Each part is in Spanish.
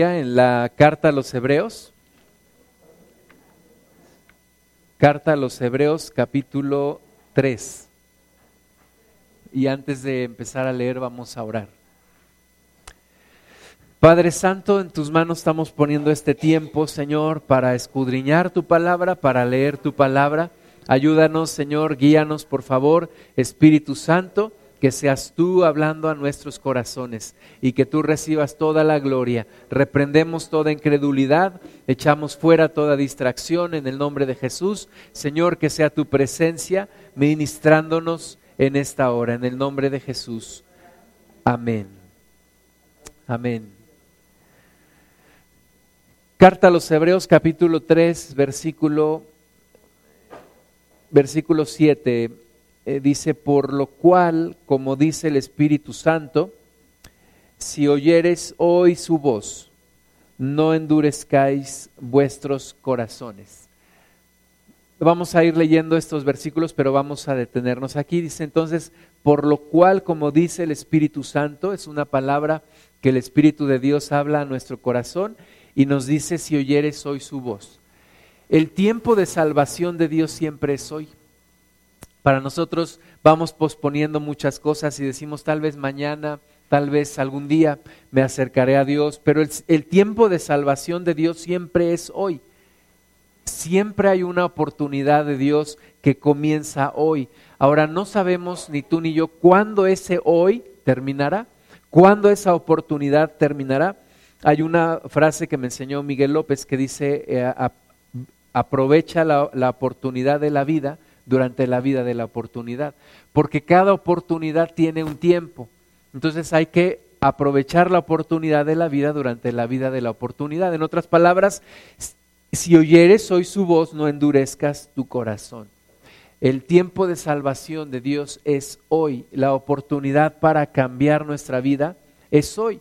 en la carta a los Hebreos. Carta a los Hebreos capítulo 3. Y antes de empezar a leer vamos a orar. Padre Santo, en tus manos estamos poniendo este tiempo, Señor, para escudriñar tu palabra, para leer tu palabra. Ayúdanos, Señor, guíanos, por favor, Espíritu Santo que seas tú hablando a nuestros corazones y que tú recibas toda la gloria. Reprendemos toda incredulidad, echamos fuera toda distracción en el nombre de Jesús. Señor, que sea tu presencia ministrándonos en esta hora, en el nombre de Jesús. Amén. Amén. Carta a los Hebreos capítulo 3, versículo, versículo 7 eh, dice, por lo cual, como dice el Espíritu Santo, si oyeres hoy su voz, no endurezcáis vuestros corazones. Vamos a ir leyendo estos versículos, pero vamos a detenernos aquí. Dice entonces, por lo cual, como dice el Espíritu Santo, es una palabra que el Espíritu de Dios habla a nuestro corazón y nos dice, si oyeres hoy su voz. El tiempo de salvación de Dios siempre es hoy. Para nosotros vamos posponiendo muchas cosas y decimos tal vez mañana, tal vez algún día me acercaré a Dios, pero el, tiempo de salvación de Dios siempre es hoy. Siempre hay una oportunidad de Dios que comienza hoy. Ahora no sabemos ni tú ni yo cuándo ese hoy terminará, cuándo esa oportunidad terminará. Hay una frase que me enseñó Miguel López que dice, eh, aprovecha la oportunidad de la vida durante la vida de la oportunidad, porque cada oportunidad tiene un tiempo. Entonces hay que aprovechar la oportunidad de la vida durante la vida de la oportunidad. En otras palabras, si oyeres hoy su voz, no endurezcas tu corazón. El tiempo de salvación de Dios es hoy. La oportunidad para cambiar nuestra vida es hoy.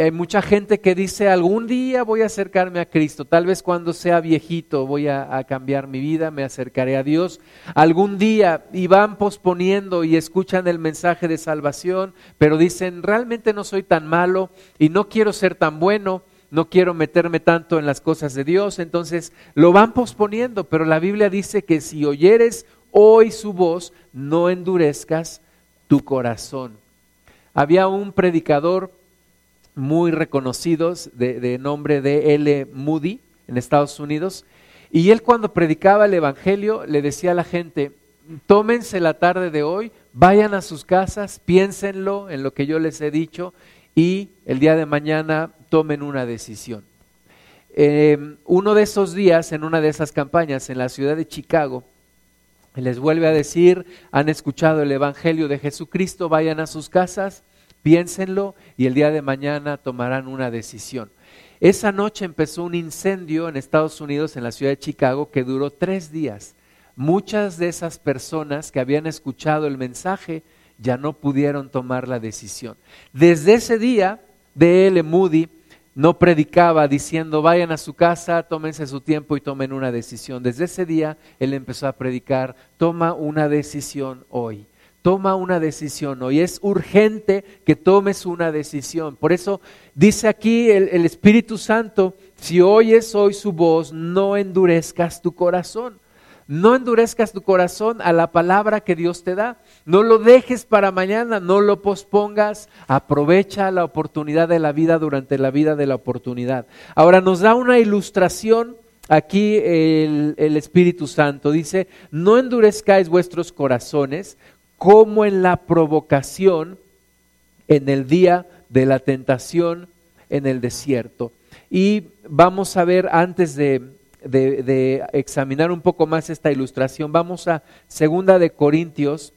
Hay mucha gente que dice, algún día voy a acercarme a Cristo, tal vez cuando sea viejito voy a, cambiar mi vida, me acercaré a Dios. Algún día, y van posponiendo y escuchan el mensaje de salvación, pero dicen, realmente no soy tan malo y no quiero ser tan bueno, no quiero meterme tanto en las cosas de Dios, entonces lo van posponiendo, pero la Biblia dice que si oyeres hoy su voz, no endurezcas tu corazón. Había un predicador muy reconocidos de, nombre de L. Moody en Estados Unidos. Y él cuando predicaba el Evangelio le decía a la gente, tómense la tarde de hoy, vayan a sus casas, piénsenlo en lo que yo les he dicho y el día de mañana tomen una decisión. Em, uno de esos días, en una de esas campañas en la ciudad de Chicago, les vuelve a decir, han escuchado el Evangelio de Jesucristo, vayan a sus casas, Piénsenlo y el día de mañana tomarán una decisión. Esa noche empezó un incendio en Estados Unidos, en la ciudad de Chicago, que duró tres días. Muchas de esas personas que habían escuchado el mensaje ya no pudieron tomar la decisión. Desde ese día, D.L. Moody no predicaba diciendo vayan a su casa, tómense su tiempo y tomen una decisión. Desde ese día él empezó a predicar, toma una decisión hoy toma una decisión hoy. Es urgente que tomes una decisión. Por eso dice aquí el, Espíritu Santo, si oyes hoy su voz, no endurezcas tu corazón. No endurezcas tu corazón a la palabra que Dios te da. No lo dejes para mañana, no lo pospongas. Aprovecha la oportunidad de la vida durante la vida de la oportunidad. Ahora nos da una ilustración aquí el, Espíritu Santo. Dice, no endurezcáis vuestros corazones como en la provocación en el día de la tentación en el desierto. Y vamos a ver, antes de, examinar un poco más esta ilustración, vamos a Segunda de Corintios,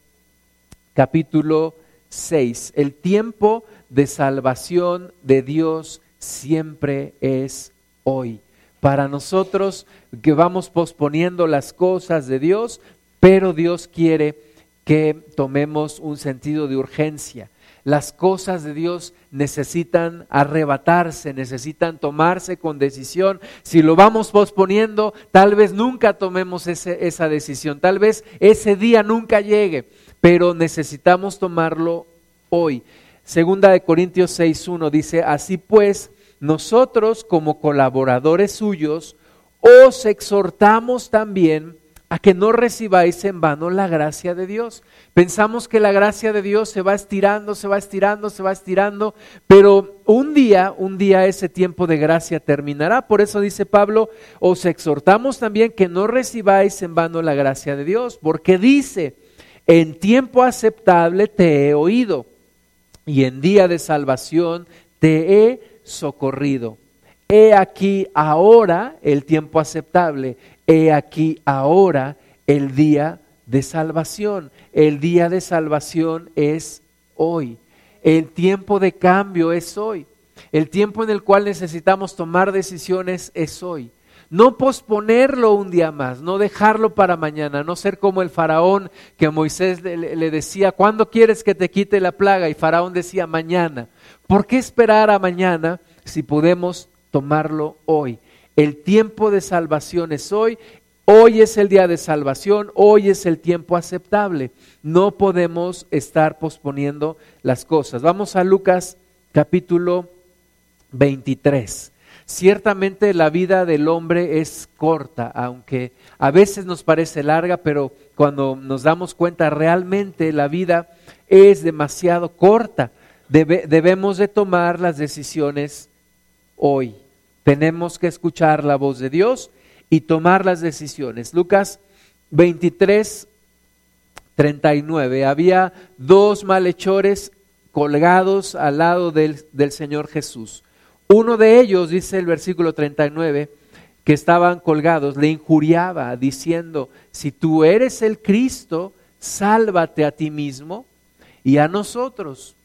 capítulo 6. El tiempo de salvación de Dios siempre es hoy. Para nosotros que vamos posponiendo las cosas de Dios, pero Dios quiere que tomemos un sentido de urgencia. Las cosas de Dios necesitan arrebatarse, necesitan tomarse con decisión. Si lo vamos posponiendo, tal vez nunca tomemos esa decisión, tal vez ese día nunca llegue, pero necesitamos tomarlo hoy. Segunda de Corintios 6.1 dice, así pues, nosotros como colaboradores suyos os exhortamos también a que no recibáis en vano la gracia de Dios. Pensamos que la gracia de Dios se va estirando, se va estirando, se va estirando, pero un día, un día ese tiempo de gracia terminará. Por eso dice Pablo, os exhortamos también que no recibáis en vano la gracia de Dios, porque dice, en tiempo aceptable te he oído y en día de salvación te he socorrido. He aquí ahora el tiempo aceptable, he aquí ahora el día de salvación. El día de salvación es hoy. El tiempo de cambio es hoy. El tiempo en el cual necesitamos tomar decisiones es hoy. No posponerlo un día más, no dejarlo para mañana, no ser como el faraón que Moisés le, decía, ¿cuándo quieres que te quite la plaga? Y faraón decía, mañana. ¿Por qué esperar a mañana si podemos tomarlo hoy? El tiempo de salvación es hoy, hoy es el día de salvación, hoy es el tiempo aceptable. No podemos estar posponiendo las cosas. Vamos a Lucas capítulo 23. Ciertamente la vida del hombre es corta, aunque a veces nos parece larga, pero cuando nos damos cuenta realmente la vida es demasiado corta. debemos de tomar las decisiones hoy. Tenemos que escuchar la voz de Dios y tomar las decisiones. Lucas 23, 39. Había dos malhechores colgados al lado del, del Señor Jesús. Uno de ellos, dice el versículo 39, que estaban colgados, le injuriaba diciendo, si tú eres el Cristo, sálvate a ti mismo y a nosotros.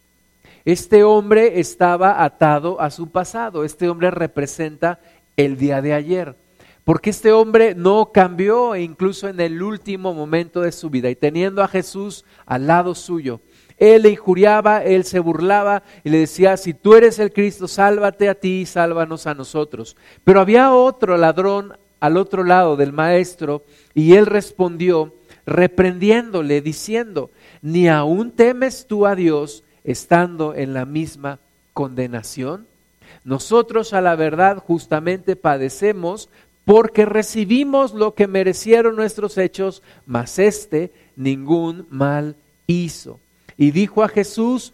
Este hombre estaba atado a su pasado, este hombre representa el día de ayer, porque este hombre no cambió incluso en el último momento de su vida y teniendo a Jesús al lado suyo. Él le injuriaba, él se burlaba y le decía, si tú eres el Cristo, sálvate a ti y sálvanos a nosotros. Pero había otro ladrón al otro lado del maestro y él respondió reprendiéndole, diciendo, ni aún temes tú a Dios estando en la misma condenación? Nosotros a la verdad justamente padecemos porque recibimos lo que merecieron nuestros hechos, mas éste ningún mal hizo. Y dijo a Jesús,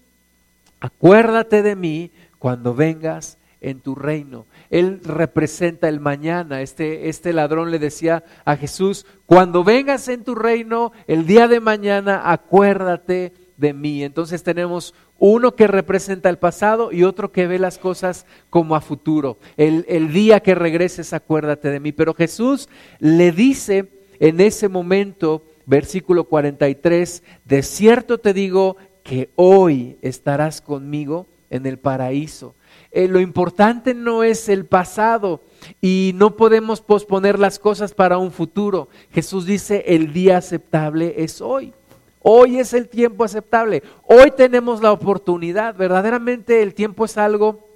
acuérdate de mí cuando vengas en tu reino. Él representa el mañana. Este, este ladrón le decía a Jesús, cuando vengas en tu reino, el día de mañana, acuérdate de mí. Entonces tenemos uno que representa el pasado y otro que ve las cosas como a futuro. El, el día que regreses, acuérdate de mí. Pero Jesús le dice en ese momento, versículo 43, de cierto te digo que hoy estarás conmigo en el paraíso. Eh, lo importante no es el pasado y no podemos posponer las cosas para un futuro. Jesús dice, el día aceptable es hoy. Hoy es el tiempo aceptable. Hoy tenemos la oportunidad. Verdaderamente el tiempo es algo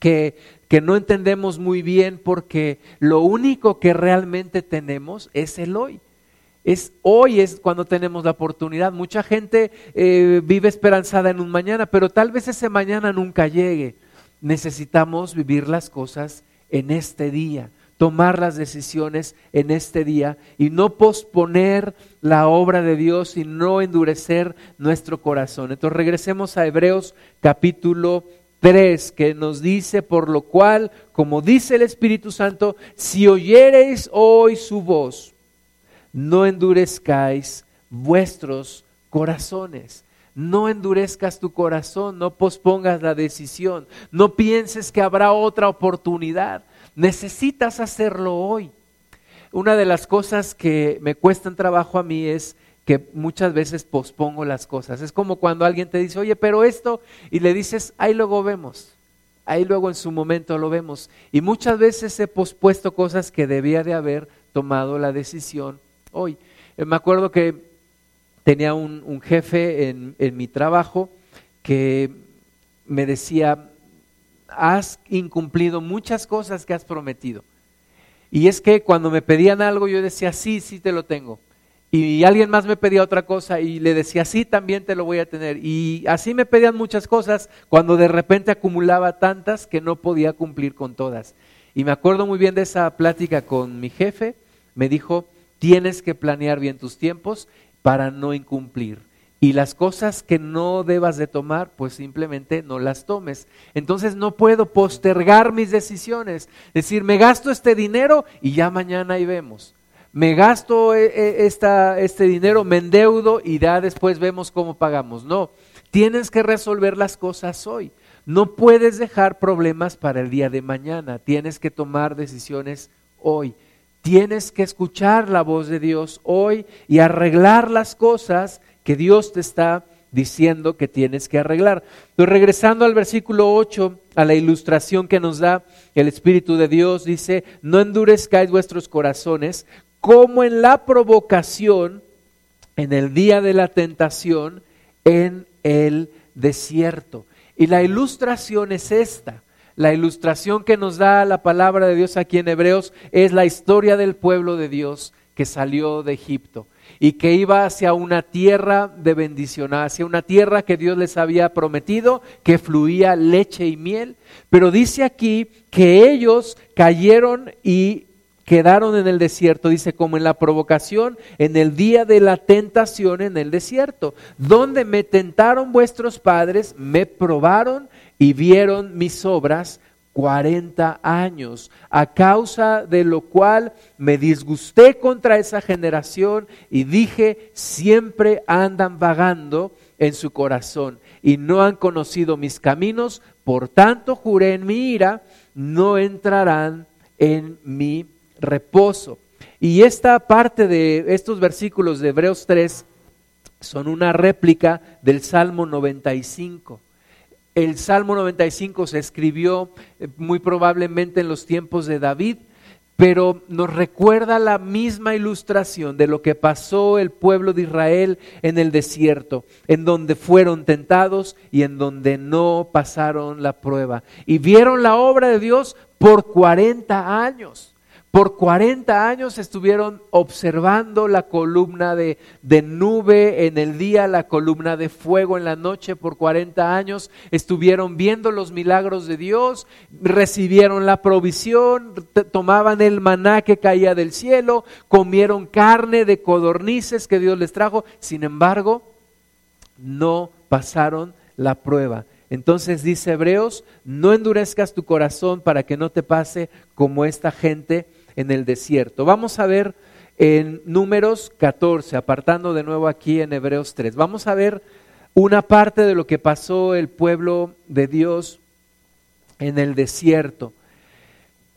que, que no entendemos muy bien porque lo único que realmente tenemos es el hoy. Es hoy es cuando tenemos la oportunidad. Mucha gente eh, vive esperanzada en un mañana, pero tal vez ese mañana nunca llegue. Necesitamos vivir las cosas en este día tomar las decisiones en este día y no posponer la obra de Dios y no endurecer nuestro corazón. Entonces regresemos a Hebreos capítulo 3, que nos dice, por lo cual, como dice el Espíritu Santo, si oyereis hoy su voz, no endurezcáis vuestros corazones. No endurezcas tu corazón, no pospongas la decisión, no pienses que habrá otra oportunidad. Necesitas hacerlo hoy. Una de las cosas que me cuestan trabajo a mí es que muchas veces pospongo las cosas. Es como cuando alguien te dice, oye, pero esto, y le dices, ahí luego vemos, ahí luego en su momento lo vemos. Y muchas veces he pospuesto cosas que debía de haber tomado la decisión hoy. Eh, me acuerdo que tenía un, jefe en, en mi trabajo que me decía, has incumplido muchas cosas que has prometido. Y es que cuando me pedían algo yo decía, sí, sí te lo tengo. y alguien más me pedía otra cosa y le decía, sí, también te lo voy a tener. Y así me pedían muchas cosas cuando de repente acumulaba tantas que no podía cumplir con todas. Y me acuerdo muy bien de esa plática con mi jefe. Me dijo, tienes que planear bien tus tiempos para no incumplir. Y las cosas que no debas de tomar, pues simplemente no las tomes. Entonces no puedo postergar mis decisiones. Decir, me gasto este dinero y ya mañana ahí vemos me gasto eh, eh, esta, este dinero, me endeudo y ya después vemos cómo pagamos. No, tienes que resolver las cosas hoy. No puedes dejar problemas para el día de mañana, tienes que tomar decisiones hoy. Tienes que escuchar la voz de Dios hoy y arreglar las cosas que Dios te está diciendo que tienes que arreglar. Pero regresando al versículo 8, a la ilustración que nos da el Espíritu de Dios, dice, no endurezcáis vuestros corazones como en la provocación, en el día de la tentación, en el desierto. Y la ilustración es esta. La ilustración que nos da la palabra de Dios aquí en Hebreos es la historia del pueblo de Dios que salió de Egipto y que iba hacia una tierra de bendición, hacia una tierra que Dios les había prometido, que fluía leche y miel. Pero dice aquí que ellos cayeron y quedaron en el desierto, dice, como en la provocación, en el día de la tentación en el desierto, donde me tentaron vuestros padres, me probaron y vieron mis obras cuarenta años, a causa de lo cual me disgusté contra esa generación y dije, siempre andan vagando en su corazón y no han conocido mis caminos, por tanto juré en mi ira, no entrarán en mi reposo. Y esta parte de estos versículos de Hebreos 3 son una réplica del Salmo 95. El Salmo 95 se escribió eh, muy probablemente en los tiempos de David, pero nos recuerda la misma ilustración de lo que pasó el pueblo de Israel en el desierto, en donde fueron tentados y en donde no pasaron la prueba. Y vieron la obra de Dios por 40 años. Por 40 años estuvieron observando la columna de, nube en el día, la columna de fuego en la noche. Por 40 años estuvieron viendo los milagros de Dios, recibieron la provisión, tomaban el maná que caía del cielo, comieron carne de codornices que Dios les trajo. Sin embargo, no pasaron la prueba. Entonces dice Hebreos, no endurezcas tu corazón para que no te pase como esta gente en el desierto. Vamos a ver en números 14, apartando de nuevo aquí en Hebreos 3. Vamos a ver una parte de lo que pasó el pueblo de Dios en el desierto.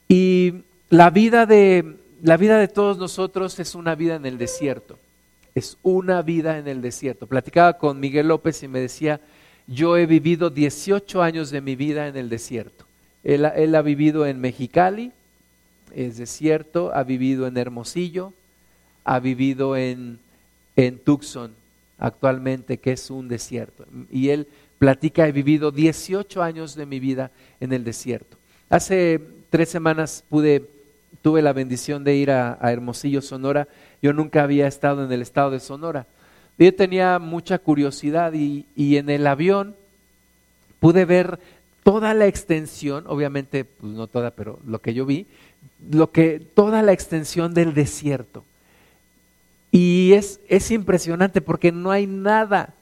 Y la vida de la vida de todos nosotros es una vida en el desierto. Es una vida en el desierto. Platicaba con Miguel López y me decía, yo he vivido 18 años de mi vida en el desierto. Él, él ha vivido en Mexicali, es desierto, ha vivido en Hermosillo, ha vivido en, Tucson actualmente, que es un desierto. Y él platica, he vivido 18 años de mi vida en el desierto. Hace tres semanas pude, tuve la bendición de ir a, Hermosillo, Sonora. Yo nunca había estado en el estado de Sonora. Yo tenía mucha curiosidad y, y en el avión pude ver toda la extensión, obviamente, pues no toda, pero lo que yo vi, lo que, toda la extensión del desierto. Y es, es impresionante porque no hay nada,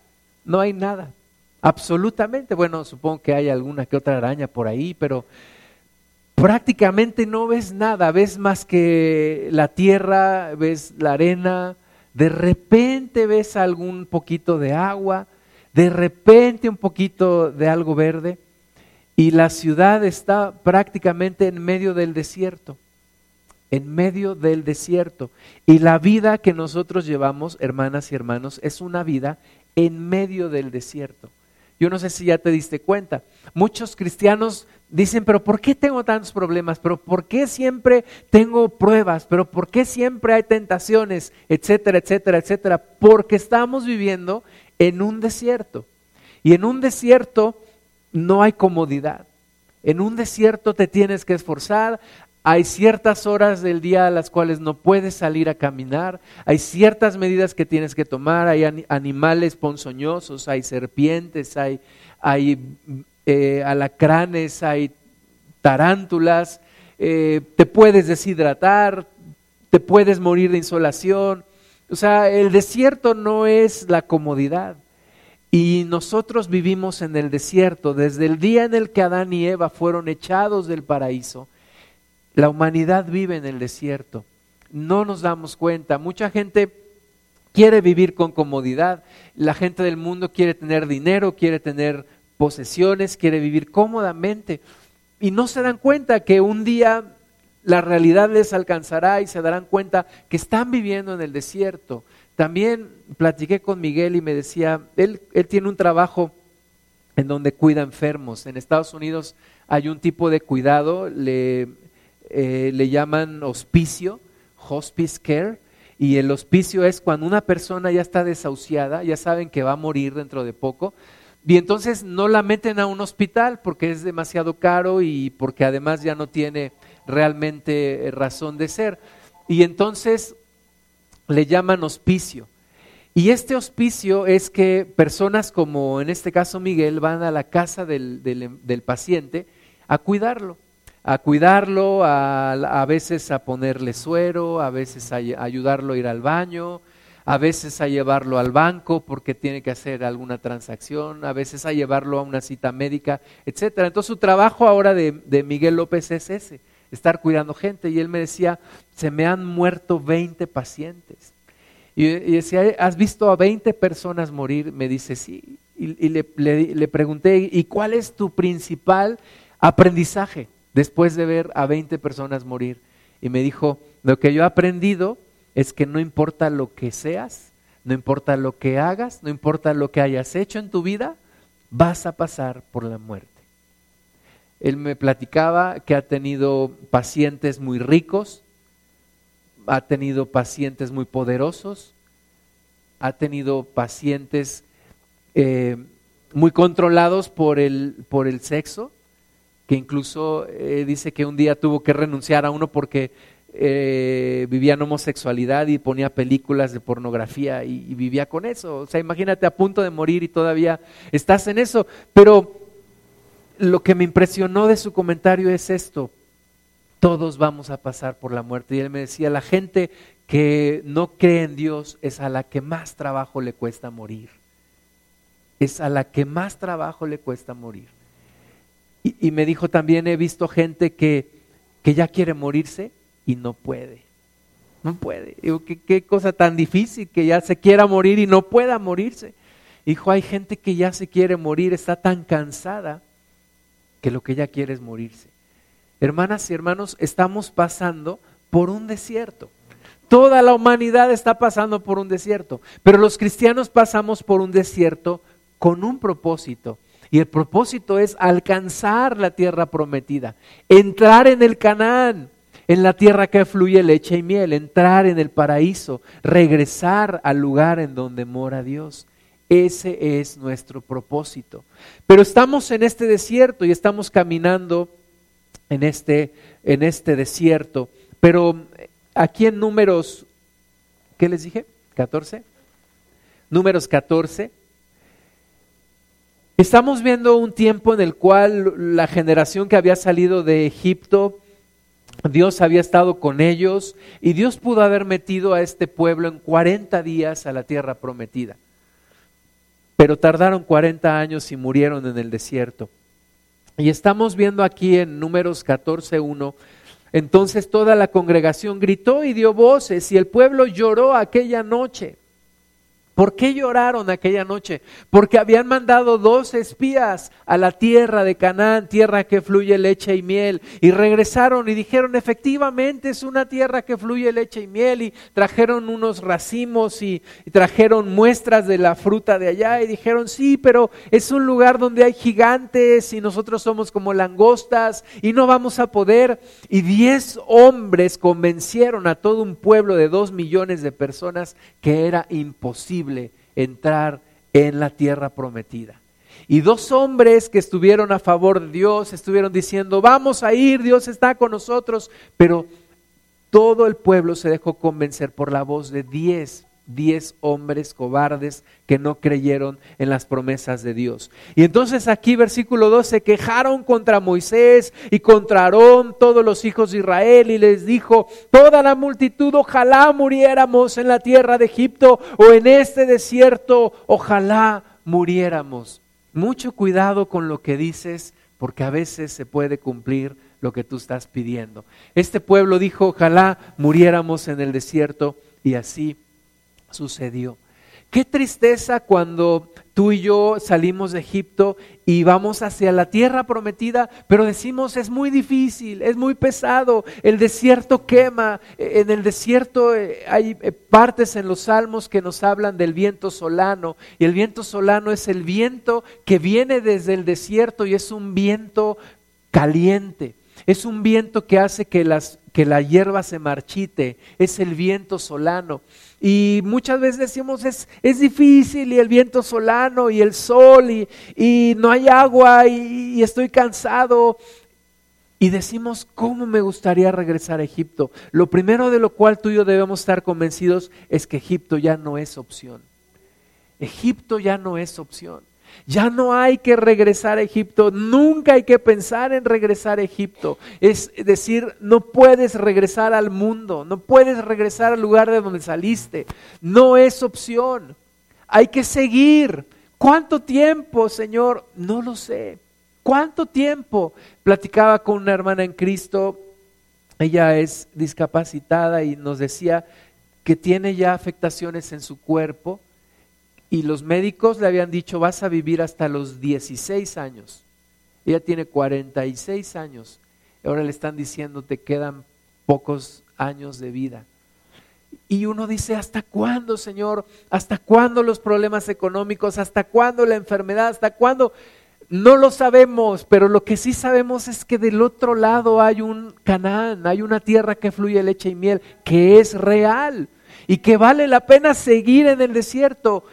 no hay nada, absolutamente. Bueno, supongo que hay alguna que otra araña por ahí, pero prácticamente no ves nada, ves más que la tierra, ves la arena, de repente ves algún poquito de agua, de repente un poquito de algo verde, y la ciudad está prácticamente en medio del desierto en medio del desierto. Y la vida que nosotros llevamos, hermanas y hermanos, es una vida en medio del desierto. Yo no sé si ya te diste cuenta. Muchos cristianos dicen, pero ¿por qué tengo tantos problemas? ¿Pero por qué siempre tengo pruebas? ¿Pero por qué siempre hay tentaciones? Etcétera, etcétera, etcétera. Porque estamos viviendo en un desierto. Y en un desierto no hay comodidad. En un desierto te tienes que esforzar, Hay ciertas horas del día a las cuales no puedes salir a caminar, hay ciertas medidas que tienes que tomar, hay animales ponzoñosos, hay serpientes, hay, hay eh, alacranes, hay tarántulas, eh, te puedes deshidratar, te puedes morir de insolación. O sea, el desierto no es la comodidad. Y nosotros vivimos en el desierto desde el día en el que Adán y Eva fueron echados del paraíso. La humanidad vive en el desierto. No nos damos cuenta. Mucha gente quiere vivir con comodidad. La gente del mundo quiere tener dinero, quiere tener posesiones, quiere vivir cómodamente. Y no se dan cuenta que un día la realidad les alcanzará y se darán cuenta que están viviendo en el desierto. También platiqué con Miguel y me decía, él, tiene un trabajo en donde cuida enfermos. En Estados Unidos hay un tipo de cuidado, le, eh, le llaman hospicio, hospice care, y el hospicio es cuando una persona ya está desahuciada, ya saben que va a morir dentro de poco, y entonces no la meten a un hospital porque es demasiado caro y porque además ya no tiene realmente eh, razón de ser. Y entonces le llaman hospicio. Y este hospicio es que personas como en este caso Miguel van a la casa del, del, paciente a cuidarlo, a cuidarlo, a, a, veces a ponerle suero, a veces a ayudarlo a ir al baño, a veces a llevarlo al banco porque tiene que hacer alguna transacción, a veces a llevarlo a una cita médica, etcétera. Entonces su trabajo ahora de, Miguel López es ese, estar cuidando gente. Y él me decía, se me han muerto 20 pacientes. Y, decía, ¿has visto a 20 personas morir? Me dice, sí. Y, le, le pregunté, ¿y cuál es tu principal aprendizaje después de ver a 20 personas morir? Y me dijo, lo que yo he aprendido es que no importa lo que seas, no importa lo que hagas, no importa lo que hayas hecho en tu vida, vas a pasar por la muerte. Él me platicaba que ha tenido pacientes muy ricos, ha tenido pacientes muy poderosos, ha tenido pacientes eh, muy controlados por el, por el sexo, que incluso eh, dice que un día tuvo que renunciar a uno porque eh, vivía en homosexualidad y ponía películas de pornografía y, vivía con eso. O sea, imagínate a punto de morir y todavía estás en eso. Pero lo que me impresionó de su comentario es esto. Todos vamos a pasar por la muerte. Y él me decía, la gente que no cree en Dios es a la que más trabajo le cuesta morir. Es a la que más trabajo le cuesta morir. Y, me dijo también, he visto gente que, que ya quiere morirse y no puede. No puede. ¿qué, cosa tan difícil que ya se quiera morir y no pueda morirse. Hijo, hay gente que ya se quiere morir, está tan cansada que lo que ella quiere es morirse. Hermanas y hermanos, estamos pasando por un desierto. Toda la humanidad está pasando por un desierto, pero los cristianos pasamos por un desierto con un propósito. Y el propósito es alcanzar la tierra prometida, entrar en el Canaán en la tierra que fluye leche y miel, entrar en el paraíso, regresar al lugar en donde mora Dios. Ese es nuestro propósito. Pero estamos en este desierto y estamos caminando en este, en este desierto. Pero aquí en números, ¿qué les dije? 14. Números 14. Estamos viendo un tiempo en el cual la generación que había salido de Egipto Dios había estado con ellos y Dios pudo haber metido a este pueblo en 40 días a la tierra prometida. Pero tardaron 40 años y murieron en el desierto. Y estamos viendo aquí en números 14.1, entonces toda la congregación gritó y dio voces y el pueblo lloró aquella noche. ¿Por qué lloraron aquella noche? Porque habían mandado dos espías a la tierra de Canaán, tierra que fluye leche y miel, y regresaron y dijeron, efectivamente es una tierra que fluye leche y miel, y trajeron unos racimos y, trajeron muestras de la fruta de allá, y dijeron, sí, pero es un lugar donde hay gigantes y nosotros somos como langostas y no vamos a poder. Y diez hombres convencieron a todo un pueblo de dos millones de personas que era imposible entrar en la tierra prometida. Y dos hombres que estuvieron a favor de Dios estuvieron diciendo, vamos a ir, Dios está con nosotros. Pero todo el pueblo se dejó convencer por la voz de diez diez hombres cobardes que no creyeron en las promesas de Dios. Y entonces aquí versículo 2 se quejaron contra Moisés y contra Aarón, todos los hijos de Israel, y les dijo, toda la multitud, ojalá muriéramos en la tierra de Egipto o en este desierto, ojalá muriéramos. Mucho cuidado con lo que dices, porque a veces se puede cumplir lo que tú estás pidiendo. Este pueblo dijo, ojalá muriéramos en el desierto, y así sucedió. Qué tristeza cuando tú y yo salimos de Egipto y vamos hacia la tierra prometida, pero decimos es muy difícil, es muy pesado, el desierto quema, e, en el desierto eh, hay eh, partes en los salmos que nos hablan del viento solano y el viento solano es el viento que viene desde el desierto y es un viento caliente. Es un viento que hace que, las, que la hierba se marchite, es el viento solano. Y muchas veces decimos, es, es difícil y el viento solano y el sol y, y no hay agua y, y estoy cansado. Y decimos, ¿cómo me gustaría regresar a Egipto? Lo primero de lo cual tú y yo debemos estar convencidos es que Egipto ya no es opción. Egipto ya no es opción. Ya no hay que regresar a Egipto, nunca hay que pensar en regresar a Egipto. Es decir, no puedes regresar al mundo, no puedes regresar al lugar de donde saliste. No es opción. Hay que seguir. ¿Cuánto tiempo, Señor? No lo sé. ¿Cuánto tiempo? Platicaba con una hermana en Cristo, ella es discapacitada y nos decía que tiene ya afectaciones en su cuerpo y los médicos le habían dicho vas a vivir hasta los 16 años. Ella tiene 46 años. Ahora le están diciendo te quedan pocos años de vida. Y uno dice, ¿hasta cuándo, Señor? ¿Hasta cuándo los problemas económicos? ¿Hasta cuándo la enfermedad? ¿Hasta cuándo? No lo sabemos, pero lo que sí sabemos es que del otro lado hay un Canaán, hay una tierra que fluye leche y miel, que es real y que vale la pena seguir en el desierto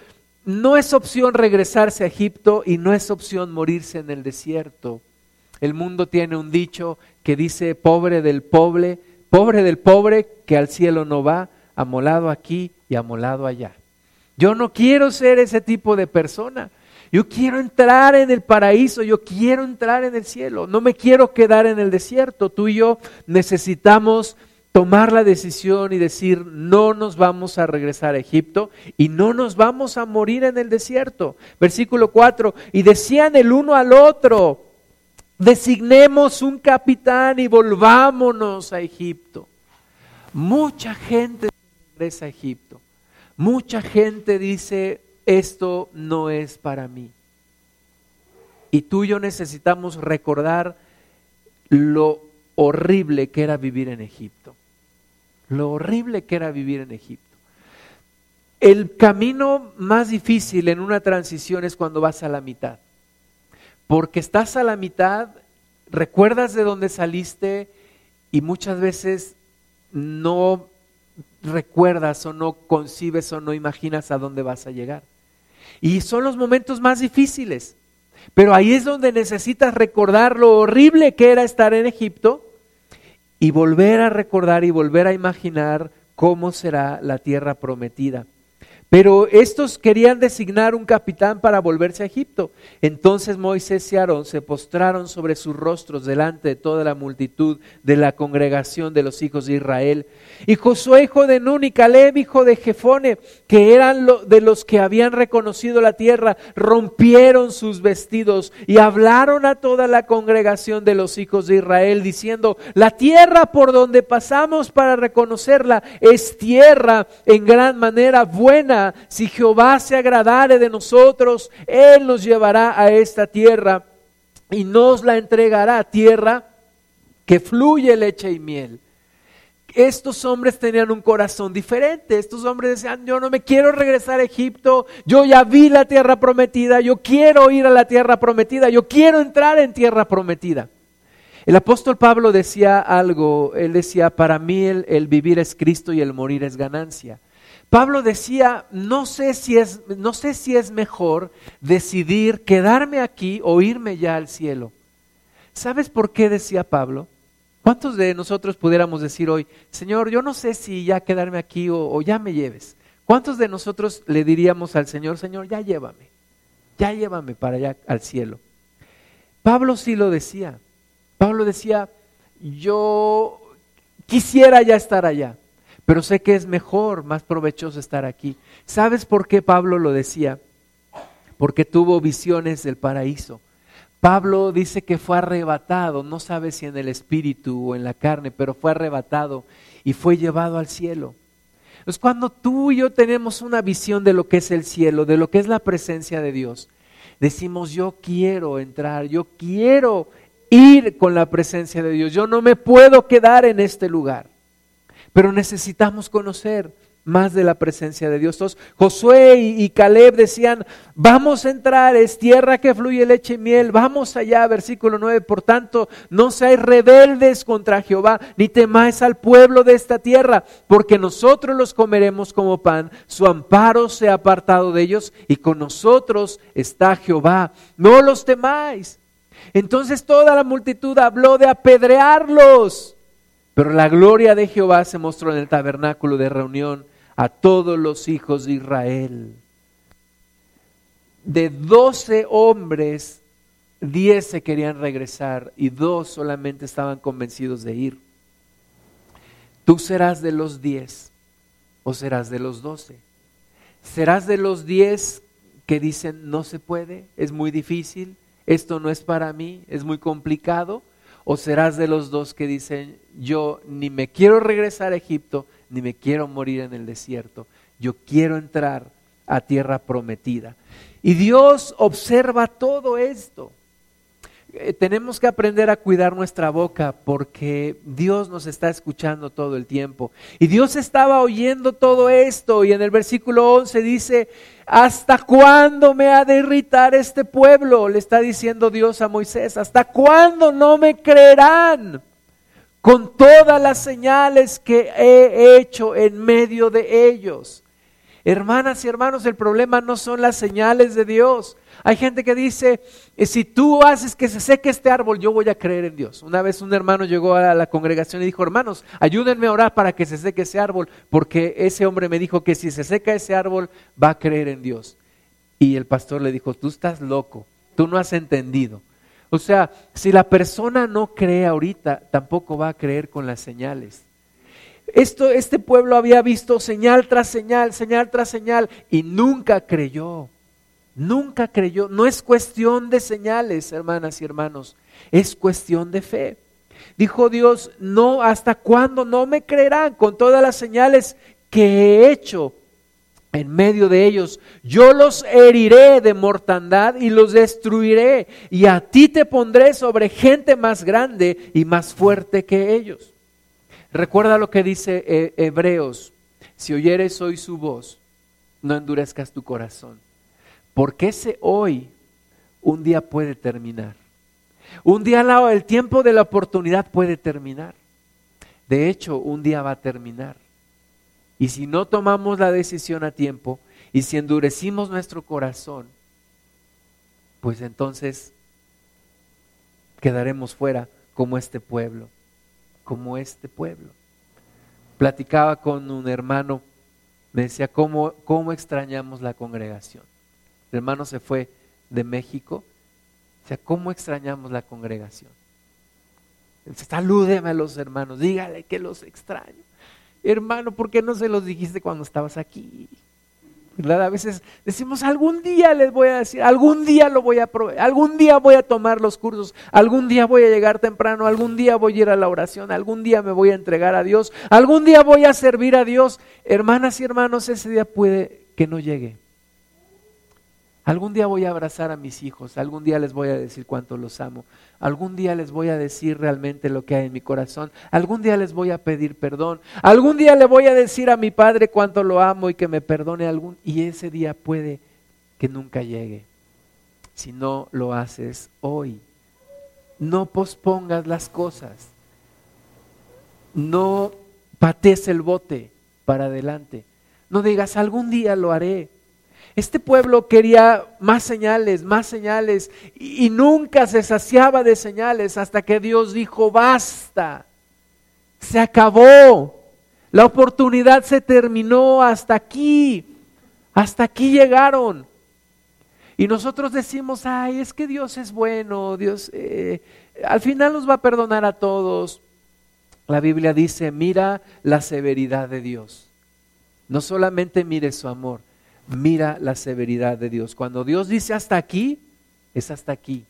no es opción regresarse a Egipto y no es opción morirse en el desierto. El mundo tiene un dicho que dice, pobre del pobre, pobre del pobre que al cielo no va, amolado aquí y amolado allá. Yo no quiero ser ese tipo de persona. Yo quiero entrar en el paraíso, yo quiero entrar en el cielo, no me quiero quedar en el desierto. Tú y yo necesitamos tomar la decisión y decir, no nos vamos a regresar a Egipto y no nos vamos a morir en el desierto. Versículo 4, y decían el uno al otro, designemos un capitán y volvámonos a Egipto. Mucha gente regresa a Egipto. Mucha gente dice, esto no es para mí. Y tú y yo necesitamos recordar lo horrible que era vivir en Egipto lo horrible que era vivir en Egipto. El camino más difícil en una transición es cuando vas a la mitad, porque estás a la mitad, recuerdas de dónde saliste y muchas veces no recuerdas o no concibes o no imaginas a dónde vas a llegar. Y son los momentos más difíciles. Pero ahí es donde necesitas recordar lo horrible que era estar en Egipto y volver a recordar y volver a imaginar cómo será la tierra prometida. Pero estos querían designar un capitán para volverse a Egipto. Entonces Moisés y Aarón se postraron sobre sus rostros delante de toda la multitud de la congregación de los hijos de Israel. Y Josué, hijo de Nun, y Caleb, hijo de Jefone, que eran de los que habían reconocido la tierra, rompieron sus vestidos y hablaron a toda la congregación de los hijos de Israel, diciendo, la tierra por donde pasamos para reconocerla es tierra en gran manera buena si Jehová se agradare de nosotros, Él nos llevará a esta tierra y nos la entregará, tierra que fluye leche y miel. Estos hombres tenían un corazón diferente. Estos hombres decían, yo no me quiero regresar a Egipto, yo ya vi la tierra prometida, yo quiero ir a la tierra prometida, yo quiero entrar en tierra prometida. El apóstol Pablo decía algo, él decía, para mí el, vivir es Cristo y el morir es ganancia. Pablo decía, no sé si es, no sé si es mejor decidir quedarme aquí o irme ya al cielo. ¿Sabes por qué decía Pablo? ¿Cuántos de nosotros pudiéramos decir hoy, Señor, yo no sé si ya quedarme aquí o, o ya me lleves? ¿Cuántos de nosotros le diríamos al Señor, Señor, ya llévame, ya llévame para allá al cielo? Pablo sí lo decía. Pablo decía, yo quisiera ya estar allá, pero sé que es mejor, más provechoso estar aquí. ¿Sabes por qué Pablo lo decía? Porque tuvo visiones del paraíso. Pablo dice que fue arrebatado, no sabe si en el espíritu o en la carne, pero fue arrebatado y fue llevado al cielo. Es cuando tú y yo tenemos una visión de lo que es el cielo, de lo que es la presencia de Dios, decimos, yo quiero entrar, yo quiero ir con la presencia de Dios, yo no me puedo quedar en este lugar, pero necesitamos conocer más de la presencia de Dios. Josué y, Caleb decían, vamos a entrar, es tierra que fluye leche y miel, vamos allá, versículo 9, por tanto, no seáis rebeldes contra Jehová, ni temáis al pueblo de esta tierra, porque nosotros los comeremos como pan, su amparo se ha apartado de ellos, y con nosotros está Jehová, no los temáis. Entonces toda la multitud habló de apedrearlos. Pero la gloria de Jehová se mostró en el tabernáculo de reunión a todos los hijos de Israel. De doce hombres, diez se querían regresar y dos solamente estaban convencidos de ir. ¿Tú serás de los diez o serás de los doce? ¿Serás de los diez que dicen no se puede, es muy difícil, esto no es para mí, es muy complicado? ¿O serás de los dos que dicen yo ni me quiero regresar a Egipto, ni me quiero morir en el desierto. Yo quiero entrar a tierra prometida. Y Dios observa todo esto. Eh, tenemos que aprender a cuidar nuestra boca porque Dios nos está escuchando todo el tiempo. Y Dios estaba oyendo todo esto y en el versículo 11 dice, ¿hasta cuándo me ha de irritar este pueblo? Le está diciendo Dios a Moisés, ¿hasta cuándo no me creerán? con todas las señales que he hecho en medio de ellos. Hermanas y hermanos, el problema no son las señales de Dios. Hay gente que dice, eh, si tú haces que se seque este árbol, yo voy a creer en Dios. Una vez un hermano llegó a la congregación y dijo, hermanos, ayúdenme a orar para que se seque ese árbol, porque ese hombre me dijo que si se seca ese árbol, va a creer en Dios. Y el pastor le dijo, tú estás loco, tú no has entendido. O sea, si la persona no cree ahorita, tampoco va a creer con las señales. Esto, este pueblo había visto señal tras señal, señal tras señal, y nunca creyó. Nunca creyó. No es cuestión de señales, hermanas y hermanos, es cuestión de fe. Dijo Dios, no, ¿hasta cuándo no me creerán con todas las señales que he hecho? en medio de ellos. Yo los heriré de mortandad y los destruiré. Y a ti te pondré sobre gente más grande y más fuerte que ellos. Recuerda lo que dice eh, Hebreos. Si oyeres hoy su voz, no endurezcas tu corazón. Porque ese hoy un día puede terminar. Un día el tiempo de la oportunidad puede terminar. De hecho, un día va a terminar. Y si no tomamos la decisión a tiempo y si endurecimos nuestro corazón, pues entonces quedaremos fuera como este pueblo, como este pueblo. Platicaba con un hermano, me decía, ¿cómo, cómo extrañamos la congregación? El hermano se fue de México, sea, ¿cómo extrañamos la congregación? Salúdeme a los hermanos, dígale que los extraño hermano, ¿por qué no se los dijiste cuando estabas aquí? A veces decimos, algún día les voy a decir, algún día lo voy a probar, algún día voy a tomar los cursos, algún día voy a llegar temprano, algún día voy a ir a la oración, algún día me voy a entregar a Dios, algún día voy a servir a Dios. Hermanas y hermanos, ese día puede que no llegue. Algún día voy a abrazar a mis hijos, algún día les voy a decir cuánto los amo, algún día les voy a decir realmente lo que hay en mi corazón, algún día les voy a pedir perdón, algún día le voy a decir a mi padre cuánto lo amo y que me perdone algún y ese día puede que nunca llegue. Si no lo haces hoy, no pospongas las cosas. No patees el bote para adelante. No digas, algún día lo haré. Este pueblo quería más señales, más señales, y, nunca se saciaba de señales hasta que Dios dijo, basta, se acabó, la oportunidad se terminó hasta aquí, hasta aquí llegaron. Y nosotros decimos, ay, es que Dios es bueno, Dios eh, al final nos va a perdonar a todos. La Biblia dice, mira la severidad de Dios. No solamente mire su amor, mira la severidad de Dios. Cuando Dios dice hasta aquí, es hasta aquí.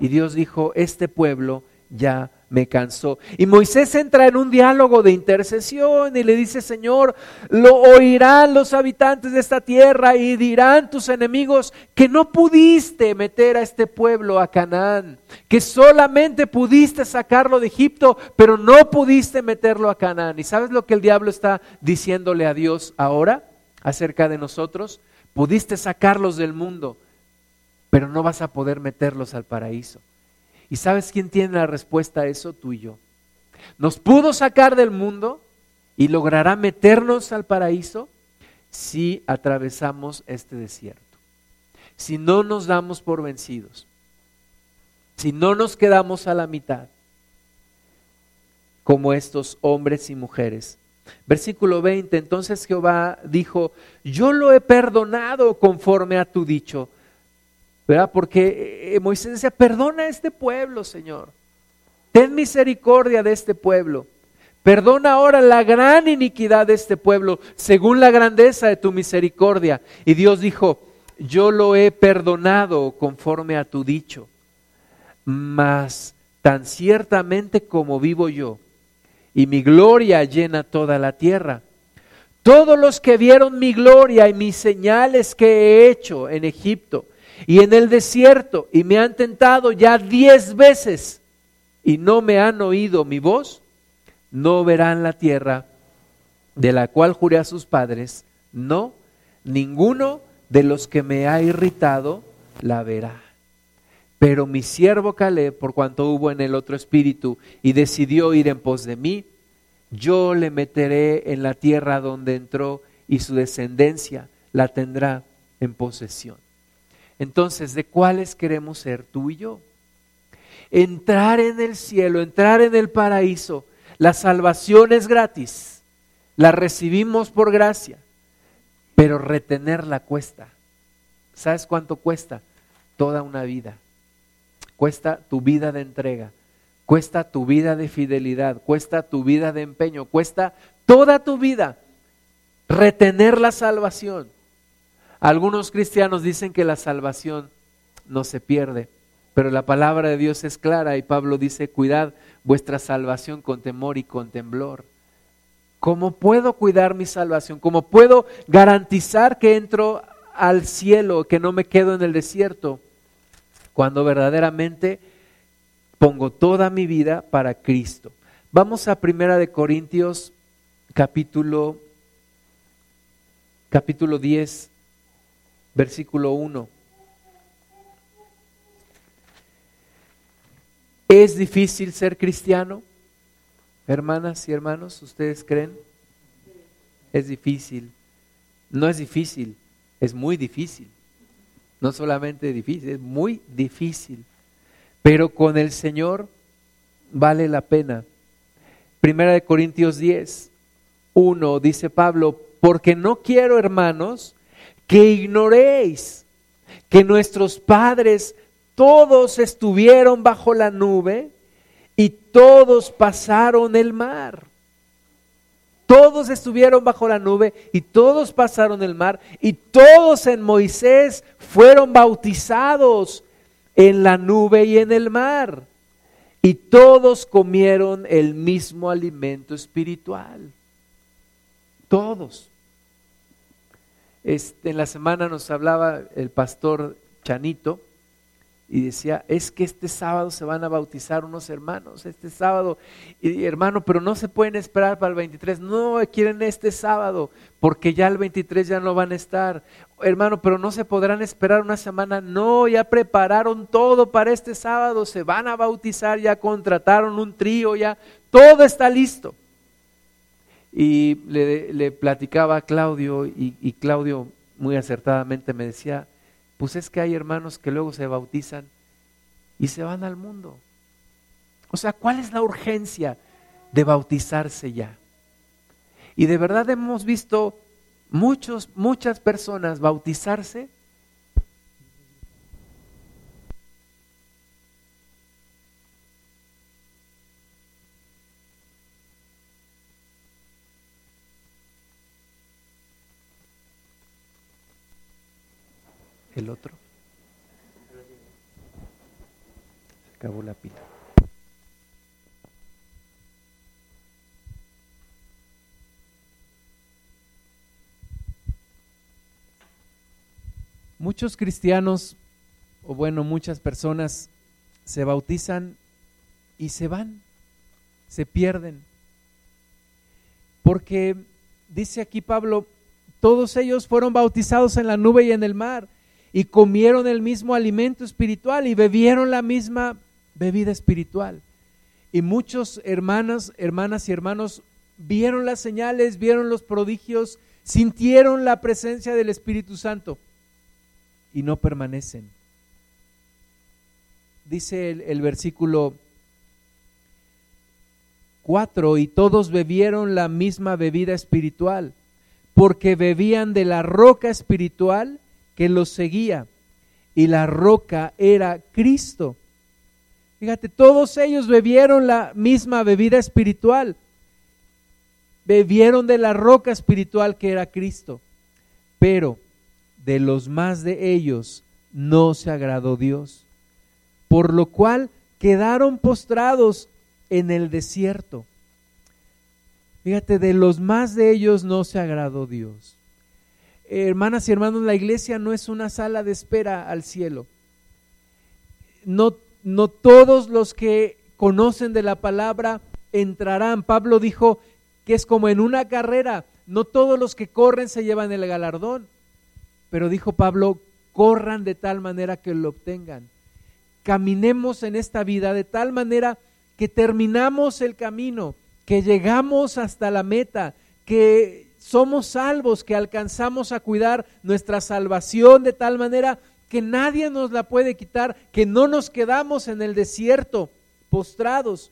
Y Dios dijo, este pueblo ya me cansó. Y Moisés entra en un diálogo de intercesión y le dice, Señor, lo oirán los habitantes de esta tierra y dirán tus enemigos que no pudiste meter a este pueblo a Canaán, que solamente pudiste sacarlo de Egipto, pero no pudiste meterlo a Canaán. ¿Y sabes lo que el diablo está diciéndole a Dios ahora? Acerca de nosotros, pudiste sacarlos del mundo, pero no vas a poder meterlos al paraíso. ¿Y sabes quién tiene la respuesta a eso? Tú y yo. Nos pudo sacar del mundo y logrará meternos al paraíso si atravesamos este desierto. Si no nos damos por vencidos. Si no nos quedamos a la mitad, como estos hombres y mujeres Versículo 20, entonces Jehová dijo, yo lo he perdonado conforme a tu dicho. ¿Verdad? Porque eh, Moisés decía, perdona a este pueblo, Señor. Ten misericordia de este pueblo. Perdona ahora la gran iniquidad de este pueblo, según la grandeza de tu misericordia. Y Dios dijo, yo lo he perdonado conforme a tu dicho. Mas tan ciertamente como vivo yo, y mi gloria llena toda la tierra. Todos los que vieron mi gloria y mis señales que he hecho en Egipto y en el desierto y me han tentado ya diez veces y no me han oído mi voz, no verán la tierra de la cual juré a sus padres, no, ninguno de los que me ha irritado la verá. Pero mi siervo Caleb, por cuanto hubo en el otro espíritu y decidió ir en pos de mí, yo le meteré en la tierra donde entró y su descendencia la tendrá en posesión. Entonces, ¿de cuáles queremos ser tú y yo? Entrar en el cielo, entrar en el paraíso. La salvación es gratis, la recibimos por gracia, pero retenerla cuesta. ¿Sabes cuánto cuesta? Toda una vida cuesta tu vida de entrega, cuesta tu vida de fidelidad, cuesta tu vida de empeño, cuesta toda tu vida retener la salvación. Algunos cristianos dicen que la salvación no se pierde, pero la palabra de Dios es clara y Pablo dice, cuidad vuestra salvación con temor y con temblor. ¿Cómo puedo cuidar mi salvación? ¿Cómo puedo garantizar que entro al cielo, que no me quedo en el desierto? Cuando verdaderamente pongo toda mi vida para Cristo. Vamos a Primera de Corintios capítulo capítulo 10 versículo 1. ¿Es difícil ser cristiano? Hermanas y hermanos, ¿ustedes creen? Es difícil. No es difícil, es muy difícil. No solamente difícil, es muy difícil. Pero con el Señor vale la pena. Primera de Corintios 10, 1 dice Pablo, porque no quiero, hermanos, que ignoréis que nuestros padres todos estuvieron bajo la nube y todos pasaron el mar. Todos estuvieron bajo la nube y todos pasaron el mar y todos en Moisés fueron bautizados en la nube y en el mar. Y todos comieron el mismo alimento espiritual. Todos. Este, en la semana nos hablaba el pastor Chanito y decía, es que este sábado se van a bautizar unos hermanos, este sábado, y hermano, pero no se pueden esperar para el 23, no, quieren este sábado, porque ya el 23 ya no van a estar, hermano, pero no se podrán esperar una semana, no, ya prepararon todo para este sábado, se van a bautizar, ya contrataron un trío, ya todo está listo. Y le, platicaba a Claudio y, y Claudio muy acertadamente me decía, pues es que hay hermanos que luego se bautizan y se van al mundo. O sea, ¿cuál es la urgencia de bautizarse ya? Y de verdad hemos visto muchos, muchas personas bautizarse el otro. Se acabó la pila. Muchos cristianos, o bueno, muchas personas se bautizan y se van, se pierden. Porque dice aquí Pablo, todos ellos fueron bautizados en la nube y en el mar y comieron el mismo alimento espiritual y bebieron la misma bebida espiritual. Y muchos hermanas, hermanas y hermanos vieron las señales, vieron los prodigios, sintieron la presencia del Espíritu Santo y no permanecen. Dice el, el versículo 4, y todos bebieron la misma bebida espiritual, porque bebían de la roca espiritual que los seguía, y la roca era Cristo. Fíjate, todos ellos bebieron la misma bebida espiritual, bebieron de la roca espiritual que era Cristo, pero de los más de ellos no se agradó Dios, por lo cual quedaron postrados en el desierto. Fíjate, de los más de ellos no se agradó Dios. Hermanas y hermanos, la iglesia no es una sala de espera al cielo. No, no todos los que conocen de la palabra entrarán. Pablo dijo que es como en una carrera, no todos los que corren se llevan el galardón. Pero dijo Pablo, corran de tal manera que lo obtengan. Caminemos en esta vida de tal manera que terminamos el camino, que llegamos hasta la meta, que somos salvos, que alcanzamos a cuidar nuestra salvación de tal manera que nadie nos la puede quitar, que no nos quedamos en el desierto postrados.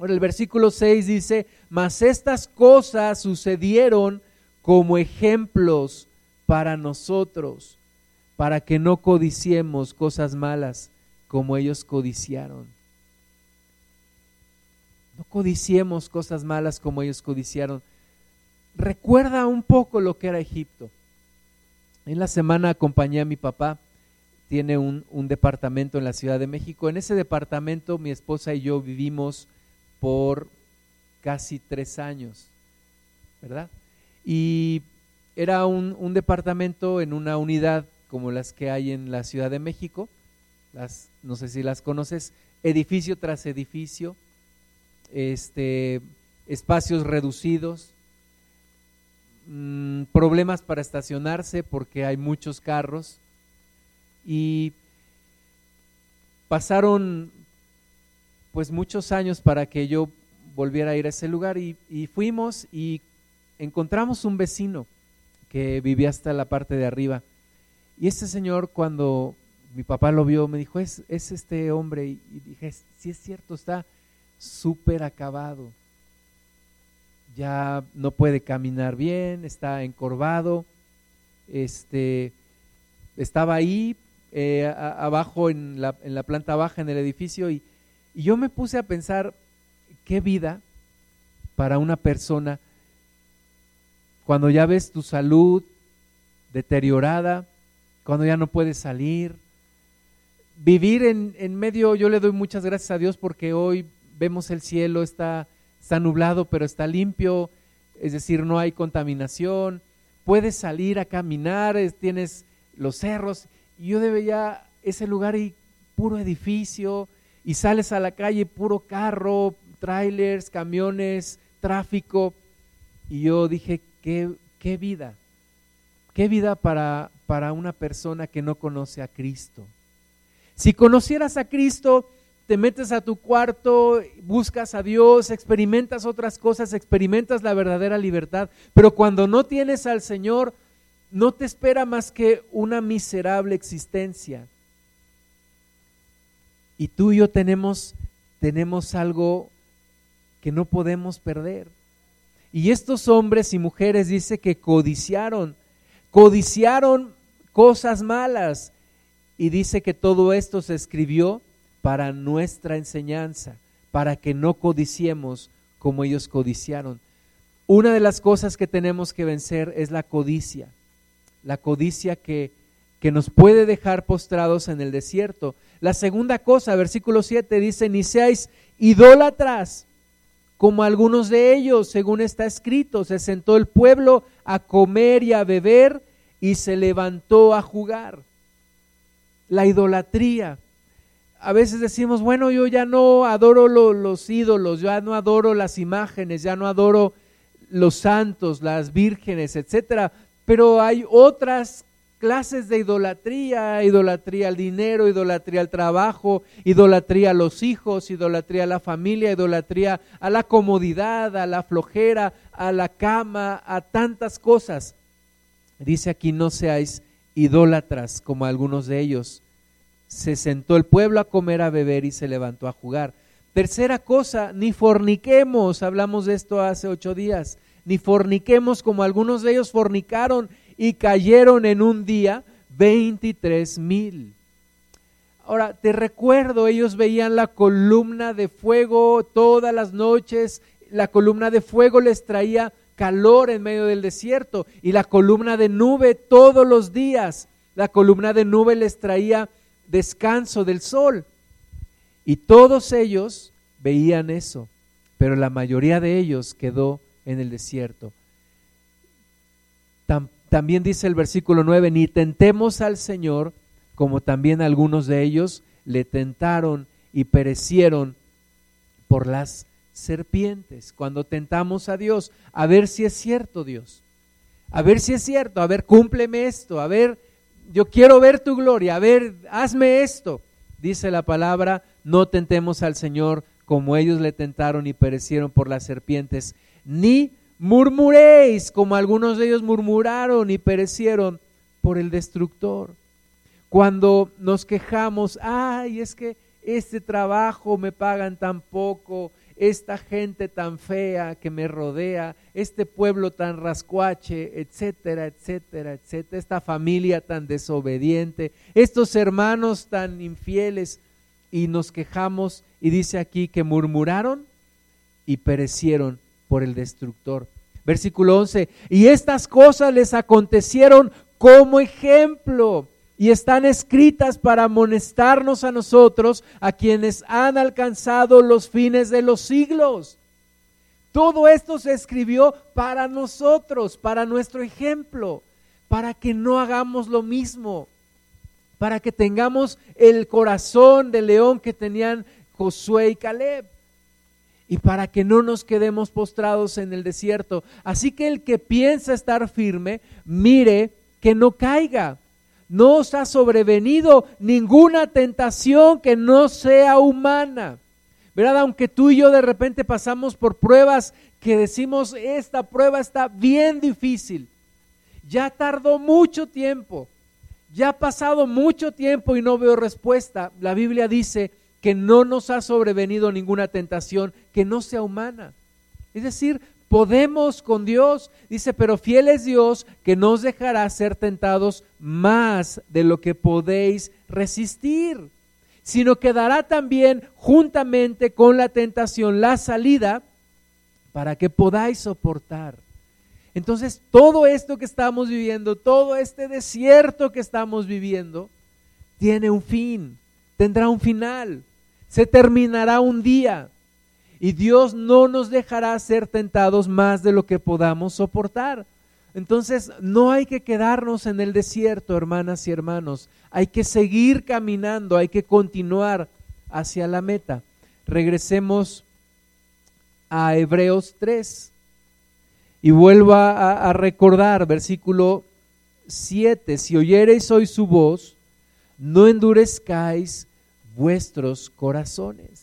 Ahora el versículo 6 dice, mas estas cosas sucedieron como ejemplos para nosotros, para que no codiciemos cosas malas como ellos codiciaron. No codiciemos cosas malas como ellos codiciaron. Recuerda un poco lo que era Egipto. En la semana acompañé a mi papá, tiene un, departamento en la Ciudad de México. En ese departamento mi esposa y yo vivimos por casi tres años, ¿verdad? Y era un, departamento en una unidad como las que hay en la Ciudad de México, las, no sé si las conoces, edificio tras edificio, este, espacios reducidos, mm, problemas para estacionarse porque hay muchos carros y pasaron pues muchos años para que yo volviera a ir a ese lugar y fuimos y encontramos un vecino que vivía hasta la parte de arriba. Y este señor cuando mi papá lo vio me dijo, es, es este hombre. Y, dije, si es cierto, está súper acabado. Ya no puede caminar bien, está encorvado. Este, estaba ahí eh, abajo en la, en la, planta baja en el edificio y, y yo me puse a pensar qué vida para una persona cuando ya ves tu salud deteriorada, cuando ya no puedes salir. Vivir en, medio, yo le doy muchas gracias a Dios porque hoy vemos el cielo, está, está nublado, pero está limpio, es decir, no hay contaminación, puedes salir a caminar, tienes los cerros, y yo ya ese lugar y puro edificio, y sales a la calle, puro carro, trailers, camiones, tráfico, y yo dije, qué, vida, qué vida para, para una persona que no conoce a Cristo. Si conocieras a Cristo, te metes a tu cuarto, buscas a Dios, experimentas otras cosas, experimentas la verdadera libertad, pero cuando no tienes al Señor, no te espera más que una miserable existencia. Y tú y yo tenemos, tenemos algo que no podemos perder. Y estos hombres y mujeres dice que codiciaron, codiciaron cosas malas. Y dice que todo esto se escribió para nuestra enseñanza, para que no codiciemos como ellos codiciaron. Una de las cosas que tenemos que vencer es la codicia, la codicia que, que nos puede dejar postrados en el desierto. La segunda cosa, versículo 7 dice, ni seáis idólatras como algunos de ellos, según está escrito, se sentó el pueblo a comer y a beber y se levantó a jugar. La idolatría a veces decimos, bueno, yo ya no adoro los ídolos, ya no adoro las imágenes, ya no adoro los santos, las vírgenes, etcétera, pero hay otras clases de idolatría, idolatría al dinero, idolatría al trabajo, idolatría a los hijos, idolatría a la familia, idolatría a la comodidad, a la flojera, a la cama, a tantas cosas. Dice aquí, no seáis idólatras como algunos de ellos se sentó el pueblo a comer, a beber y se levantó a jugar. Tercera cosa, ni forniquemos, hablamos de esto hace ocho días, ni forniquemos como algunos de ellos fornicaron y cayeron en un día veintitrés mil. Ahora, te recuerdo, ellos veían la columna de fuego todas las noches, la columna de fuego les traía calor en medio del desierto y la columna de nube todos los días, la columna de nube les traía descanso del sol. Y todos ellos veían eso, pero la mayoría de ellos quedó en el desierto. también dice el versículo 9, ni tentemos al Señor, como también algunos de ellos le tentaron y perecieron por las serpientes. Cuando tentamos a Dios, a ver si es cierto Dios, a ver si es cierto, a ver, cúmpleme esto, a ver, yo quiero ver tu gloria, a ver, hazme esto. Dice la palabra, no tentemos al Señor como ellos le tentaron y perecieron por las serpientes, ni murmuréis como algunos de ellos murmuraron y perecieron por el destructor. Cuando nos quejamos, ay, es que este trabajo me pagan tan poco, esta gente tan fea que me rodea, este pueblo tan rascuache, etcétera, etcétera, etcétera, esta familia tan desobediente, estos hermanos tan infieles, y nos quejamos, y dice aquí que murmuraron y perecieron por el destructor. Versículo 11, y estas cosas les acontecieron como ejemplo y están escritas para amonestarnos a nosotros, a quienes han alcanzado los fines de los siglos. Todo esto se escribió para nosotros, para nuestro ejemplo, para que no hagamos lo mismo, para que tengamos el corazón de león que tenían Josué y Caleb y para que no nos quedemos postrados en el desierto. Así que el que piensa estar firme, mire que no caiga no os ha sobrevenido ninguna tentación que no sea humana. ¿Verdad? Aunque tú y yo de repente pasamos por pruebas que decimos, esta prueba está bien difícil. Ya tardó mucho tiempo. Ya ha pasado mucho tiempo y no veo respuesta. La Biblia dice que no nos ha sobrevenido ninguna tentación que no sea humana. Es decir, Podemos con Dios, dice, pero fiel es Dios que nos dejará ser tentados más de lo que podéis resistir, sino que dará también juntamente con la tentación la salida para que podáis soportar. Entonces, todo esto que estamos viviendo, todo este desierto que estamos viviendo, tiene un fin, tendrá un final, se terminará un día. Y Dios no nos dejará ser tentados más de lo que podamos soportar. Entonces, no hay que quedarnos en el desierto, hermanas y hermanos. Hay que seguir caminando, hay que continuar hacia la meta. Regresemos a Hebreos 3 y vuelvo a, a recordar, versículo 7, si oyereis hoy su voz, no endurezcáis vuestros corazones.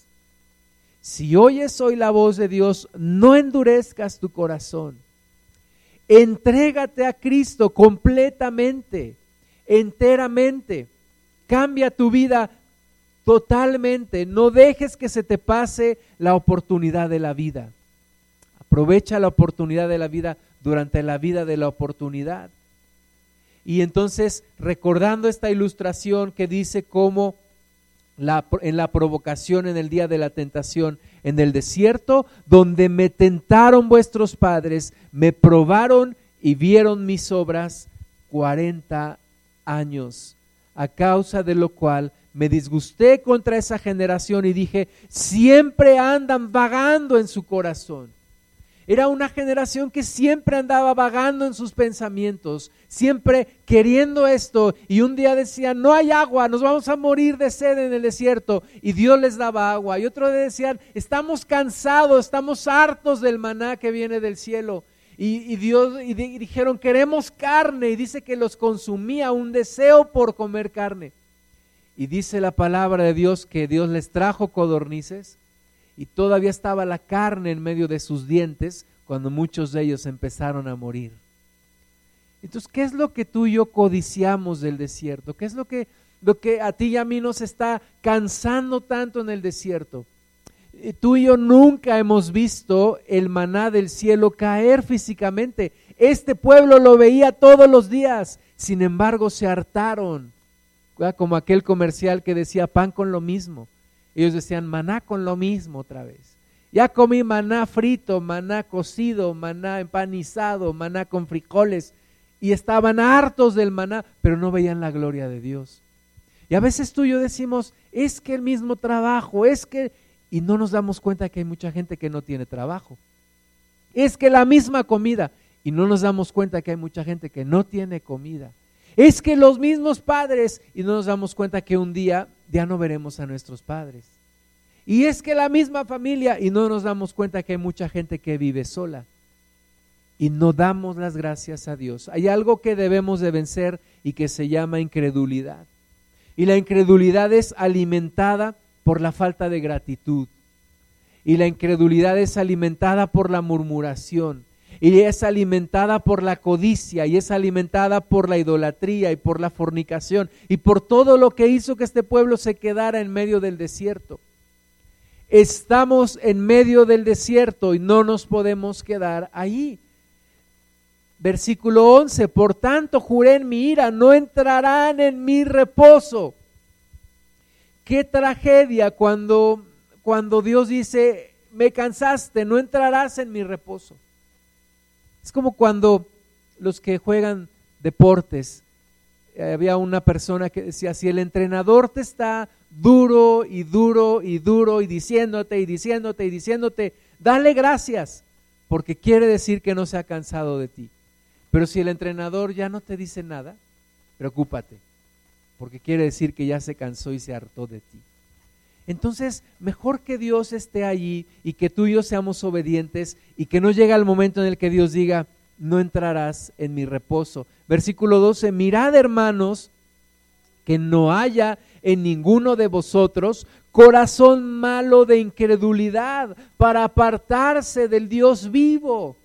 Si oyes hoy la voz de Dios, no endurezcas tu corazón. Entrégate a Cristo completamente, enteramente. Cambia tu vida totalmente. No dejes que se te pase la oportunidad de la vida. Aprovecha la oportunidad de la vida durante la vida de la oportunidad. Y entonces, recordando esta ilustración que dice cómo la, en la provocación en el día de la tentación en el desierto, donde me tentaron vuestros padres, me probaron y vieron mis obras cuarenta años, a causa de lo cual me disgusté contra esa generación y dije, siempre andan vagando en su corazón. Era una generación que siempre andaba vagando en sus pensamientos, siempre queriendo esto. Y un día decían, no hay agua, nos vamos a morir de sed en el desierto. Y Dios les daba agua. Y otro día decían, estamos cansados, estamos hartos del maná que viene del cielo. Y, Dios y dijeron, queremos carne. Y dice que los consumía un deseo por comer carne. Y dice la palabra de Dios que Dios les trajo codornices y todavía estaba la carne en medio de sus dientes cuando muchos de ellos empezaron a morir. Entonces, ¿qué es lo que tú y yo codiciamos del desierto? ¿Qué es lo que, lo que a ti y a mí nos está cansando tanto en el desierto? Eh, tú y yo nunca hemos visto el maná del cielo caer físicamente. Este pueblo lo veía todos los días, sin embargo se hartaron, como aquel comercial que decía pan con lo mismo. Ellos decían maná con lo mismo otra vez. Ya comí maná frito, maná cocido, maná empanizado, maná con frijoles. Y estaban hartos del maná, pero no veían la gloria de Dios. Y a veces tú y yo decimos, es que el mismo trabajo, es que... Y no nos damos cuenta que hay mucha gente que no tiene trabajo. Es que la misma comida. Y no nos damos cuenta que hay mucha gente que no tiene comida. Es que los mismos padres. Y no nos damos cuenta que un día ya no veremos a nuestros padres. Y es que la misma familia, y no nos damos cuenta que hay mucha gente que vive sola. Y no damos las gracias a Dios. Hay algo que debemos de vencer y que se llama incredulidad. Y la incredulidad es alimentada por la falta de gratitud. Y la incredulidad es alimentada por la murmuración y es alimentada por la codicia y es alimentada por la idolatría y por la fornicación y por todo lo que hizo que este pueblo se quedara en medio del desierto. Estamos en medio del desierto y no nos podemos quedar ahí. Versículo 11, por tanto juré en mi ira, no entrarán en mi reposo. Qué tragedia cuando, cuando Dios dice, me cansaste, no entrarás en mi reposo. Es como cuando los que juegan deportes, eh, había una persona que decía, si el entrenador te está duro y duro y duro y diciéndote y diciéndote y diciéndote, dale gracias, porque quiere decir que no se ha cansado de ti. Pero si el entrenador ya no te dice nada, preocúpate, porque quiere decir que ya se cansó y se hartó de ti. Entonces, mejor que Dios esté allí y que tú y yo seamos obedientes y que no llegue el momento en el que Dios diga, no entrarás en mi reposo. Versículo 12, mirad hermanos, que no haya en ninguno de vosotros corazón malo de incredulidad para apartarse del Dios vivo.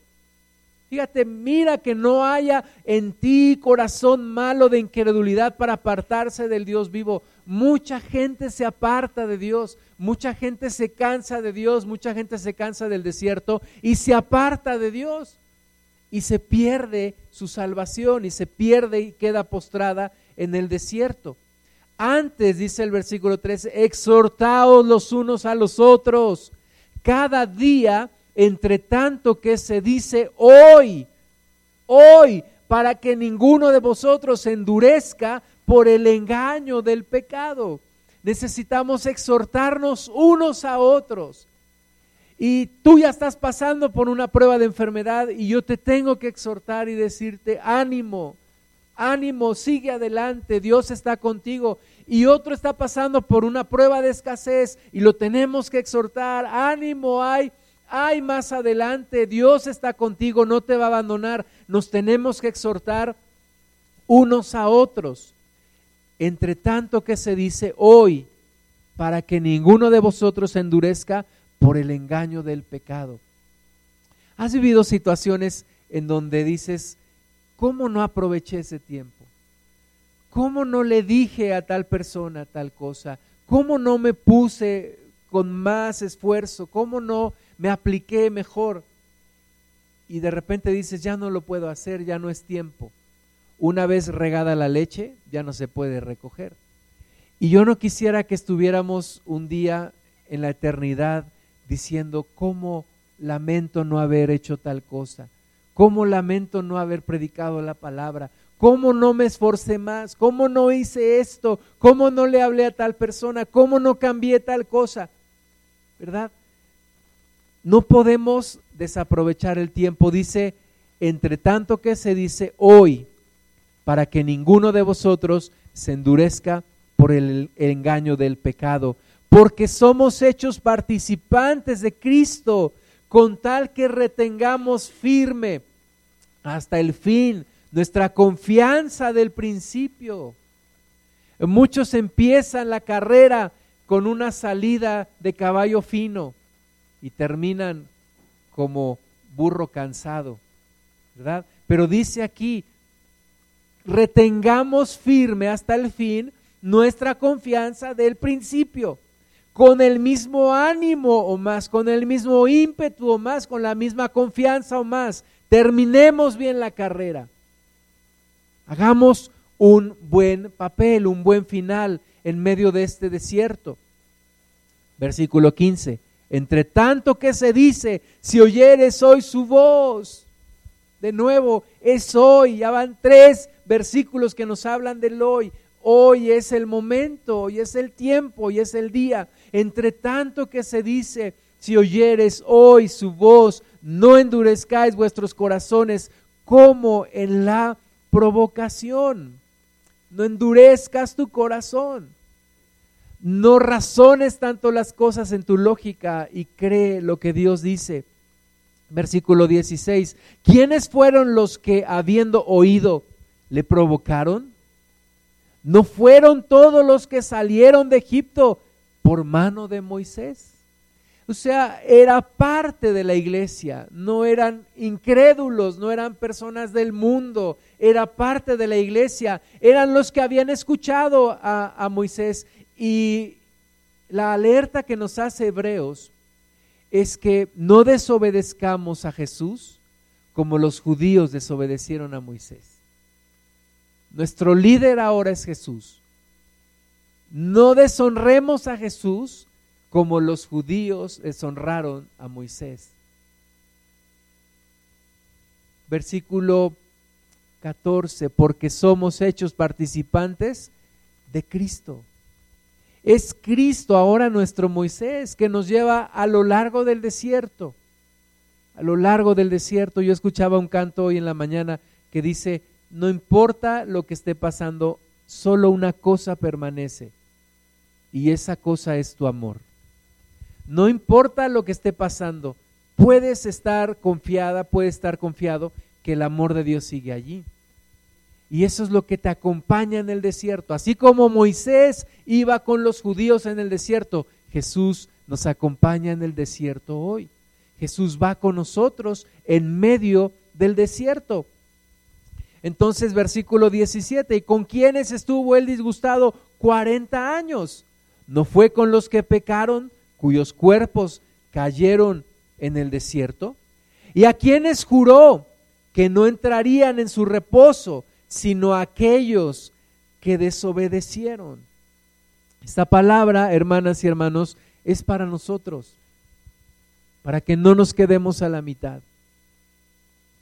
Fíjate, mira que no haya en ti corazón malo de incredulidad para apartarse del Dios vivo. Mucha gente se aparta de Dios, mucha gente se cansa de Dios, mucha gente se cansa del desierto y se aparta de Dios y se pierde su salvación y se pierde y queda postrada en el desierto. Antes, dice el versículo 13, exhortaos los unos a los otros cada día entre tanto que se dice hoy, hoy, para que ninguno de vosotros se endurezca por el engaño del pecado. Necesitamos exhortarnos unos a otros. Y tú ya estás pasando por una prueba de enfermedad y yo te tengo que exhortar y decirte, ánimo, ánimo, sigue adelante, Dios está contigo. Y otro está pasando por una prueba de escasez y lo tenemos que exhortar, ánimo, hay ay, más adelante, Dios está contigo, no te va a abandonar. Nos tenemos que exhortar unos a otros. Entre tanto que se dice hoy, para que ninguno de vosotros se endurezca por el engaño del pecado. ¿Has vivido situaciones en donde dices, ¿cómo no aproveché ese tiempo? ¿Cómo no le dije a tal persona tal cosa? ¿Cómo no me puse con más esfuerzo? ¿Cómo no me apliqué mejor? Y de repente dices, ya no lo puedo hacer, ya no es tiempo. Una vez regada la leche, ya no se puede recoger. Y yo no quisiera que estuviéramos un día en la eternidad diciendo, ¿cómo lamento no haber hecho tal cosa? ¿Cómo lamento no haber predicado la palabra? ¿Cómo no me esforcé más? ¿Cómo no hice esto? ¿Cómo no le hablé a tal persona? ¿Cómo no cambié tal cosa? ¿Verdad? No podemos desaprovechar el tiempo. Dice, entre tanto que se dice hoy, para que ninguno de vosotros se endurezca por el, engaño del pecado, porque somos hechos participantes de Cristo, con tal que retengamos firme hasta el fin nuestra confianza del principio. Muchos empiezan la carrera con una salida de caballo fino y terminan como burro cansado, ¿verdad? Pero dice aquí, retengamos firme hasta el fin nuestra confianza del principio, con el mismo ánimo o más, con el mismo ímpetu o más, con la misma confianza o más. Terminemos bien la carrera. Hagamos un buen papel, un buen final en medio de este desierto. Versículo 15. Entre tanto que se dice, si oyeres hoy su voz, de nuevo, es hoy, ya van tres versículos que nos hablan del hoy. Hoy es el momento, hoy es el tiempo, hoy es el día. Entre tanto que se dice, si oyeres hoy su voz, no endurezcáis vuestros corazones como en la provocación. No endurezcas tu corazón. No razones tanto las cosas en tu lógica y cree lo que Dios dice. Versículo 16. ¿Quiénes fueron los que, habiendo oído, le provocaron? ¿No fueron todos los que salieron de Egipto por mano de Moisés? O sea, era parte de la iglesia, no eran incrédulos, no eran personas del mundo, era parte de la iglesia, eran los que habían escuchado a, a Moisés. Y la alerta que nos hace Hebreos es que no desobedezcamos a Jesús como los judíos desobedecieron a Moisés. Nuestro líder ahora es Jesús. No deshonremos a Jesús como los judíos deshonraron a Moisés. Versículo 14, porque somos hechos participantes de Cristo. Es Cristo ahora nuestro Moisés que nos lleva a lo largo del desierto. A lo largo del desierto yo escuchaba un canto hoy en la mañana que dice, no importa lo que esté pasando, solo una cosa permanece y esa cosa es tu amor. No importa lo que esté pasando, puedes estar confiada, puedes estar confiado que el amor de Dios sigue allí. Y eso es lo que te acompaña en el desierto. Así como Moisés iba con los judíos en el desierto, Jesús nos acompaña en el desierto hoy. Jesús va con nosotros en medio del desierto. Entonces, versículo 17, ¿y con quiénes estuvo él disgustado 40 años? ¿No fue con los que pecaron, cuyos cuerpos cayeron en el desierto? ¿Y a quienes juró que no entrarían en su reposo, sino aquellos que desobedecieron? Esta palabra, hermanas y hermanos, es para nosotros, para que no nos quedemos a la mitad,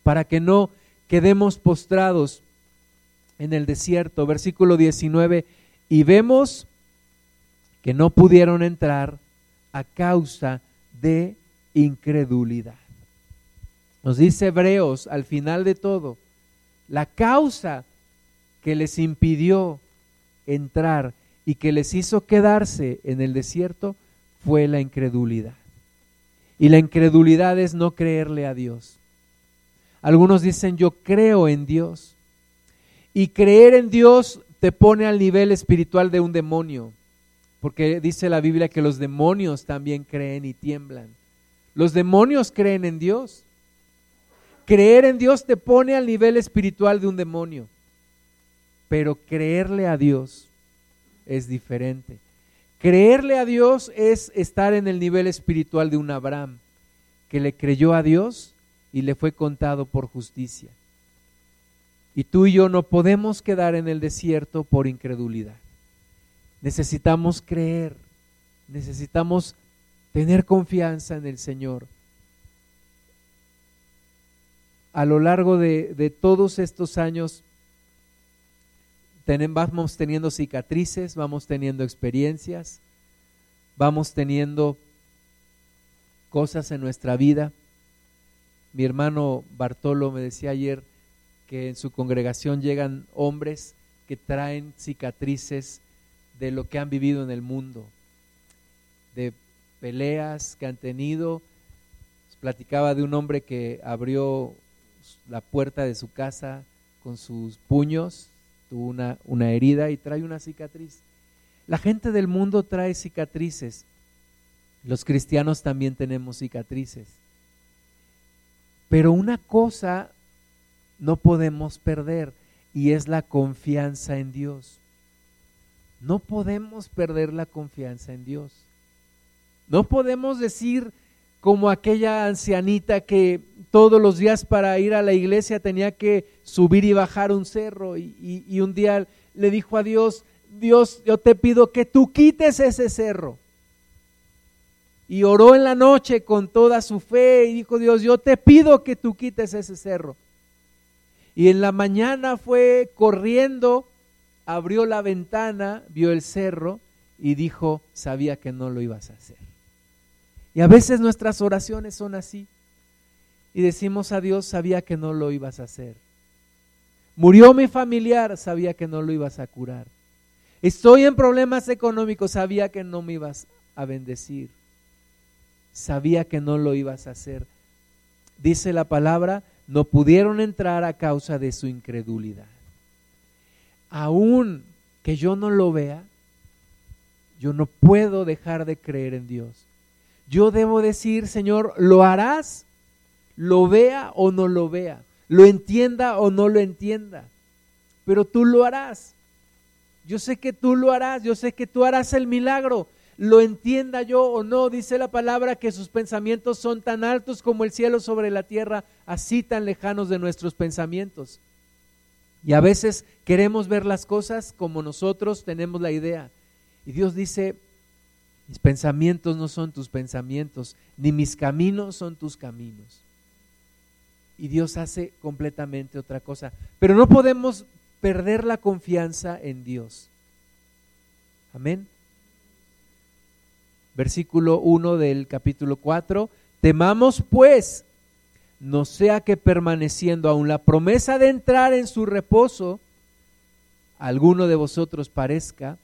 para que no quedemos postrados en el desierto. Versículo 19, y vemos que no pudieron entrar a causa de incredulidad. Nos dice Hebreos al final de todo, la causa que les impidió entrar y que les hizo quedarse en el desierto fue la incredulidad. Y la incredulidad es no creerle a Dios. Algunos dicen, yo creo en Dios. Y creer en Dios te pone al nivel espiritual de un demonio, porque dice la Biblia que los demonios también creen y tiemblan. Los demonios creen en Dios. Creer en Dios te pone al nivel espiritual de un demonio, pero creerle a Dios es diferente. Creerle a Dios es estar en el nivel espiritual de un Abraham, que le creyó a Dios y le fue contado por justicia. Y tú y yo no podemos quedar en el desierto por incredulidad. Necesitamos creer, necesitamos tener confianza en el Señor. A lo largo de, de todos estos años vamos teniendo cicatrices, vamos teniendo experiencias, vamos teniendo cosas en nuestra vida. Mi hermano Bartolo me decía ayer que en su congregación llegan hombres que traen cicatrices de lo que han vivido en el mundo, de peleas que han tenido. Platicaba de un hombre que abrió la puerta de su casa con sus puños tuvo una, una herida y trae una cicatriz. La gente del mundo trae cicatrices. Los cristianos también tenemos cicatrices. Pero una cosa no podemos perder y es la confianza en Dios. No podemos perder la confianza en Dios. No podemos decir como aquella ancianita que todos los días para ir a la iglesia tenía que subir y bajar un cerro y, un día le dijo a Dios, Dios, yo te pido que tú quites ese cerro. Y oró en la noche con toda su fe y dijo, Dios, yo te pido que tú quites ese cerro. Y en la mañana fue corriendo, abrió la ventana, vio el cerro y dijo, sabía que no lo ibas a hacer. Y a veces nuestras oraciones son así. Y decimos a Dios, sabía que no lo ibas a hacer. Murió mi familiar, sabía que no lo ibas a curar. Estoy en problemas económicos, sabía que no me ibas a bendecir. Sabía que no lo ibas a hacer. Dice la palabra, no pudieron entrar a causa de su incredulidad. Aún que yo no lo vea, yo no puedo dejar de creer en Dios yo debo decir, Señor, ¿lo harás? Lo vea o no lo vea, lo entienda o no lo entienda, pero tú lo harás. Yo sé que tú lo harás, yo sé que tú harás el milagro, lo entienda yo o no, dice la palabra que sus pensamientos son tan altos como el cielo sobre la tierra, así tan lejanos de nuestros pensamientos. Y a veces queremos ver las cosas como nosotros tenemos la idea. Y Dios dice, mis pensamientos no son tus pensamientos, ni mis caminos son tus caminos. Y Dios hace completamente otra cosa. Pero no podemos perder la confianza en Dios. Amén. Versículo 1 del capítulo 4. Temamos pues, no sea que permaneciendo aún la promesa de entrar en su reposo, alguno de vosotros parezca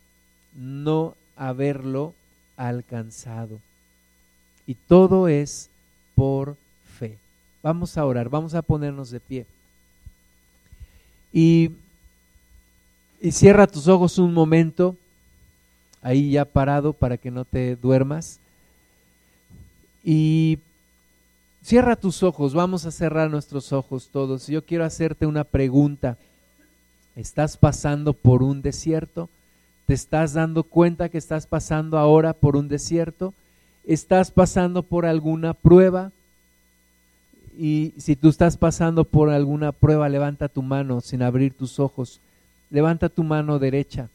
no haberlo alcanzado. Y todo es por fe. Vamos a orar, vamos a ponernos de pie. Y, y cierra tus ojos un momento, ahí ya parado para que no te duermas. Y cierra tus ojos, vamos a cerrar nuestros ojos todos. Yo quiero hacerte una pregunta. ¿Estás pasando por un desierto? ¿Te estás dando cuenta que estás pasando ahora por un desierto? ¿Estás pasando por alguna prueba? Y si tú estás pasando por alguna prueba, levanta tu mano sin abrir tus ojos. Levanta tu mano derecha.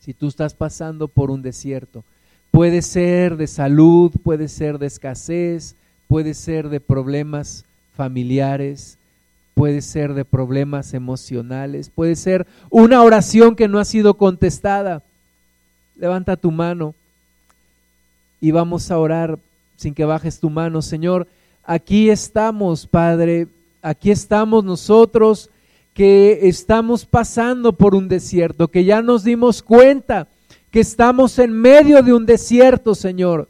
Si tú estás pasando por un desierto, puede ser de salud, puede ser de escasez, puede ser de problemas familiares, puede ser de problemas emocionales, puede ser una oración que no ha sido contestada. Levanta tu mano y vamos a orar sin que bajes tu mano. Señor, aquí estamos, Padre, aquí estamos nosotros que estamos pasando por un desierto, que ya nos dimos cuenta que estamos en medio de un desierto, Señor,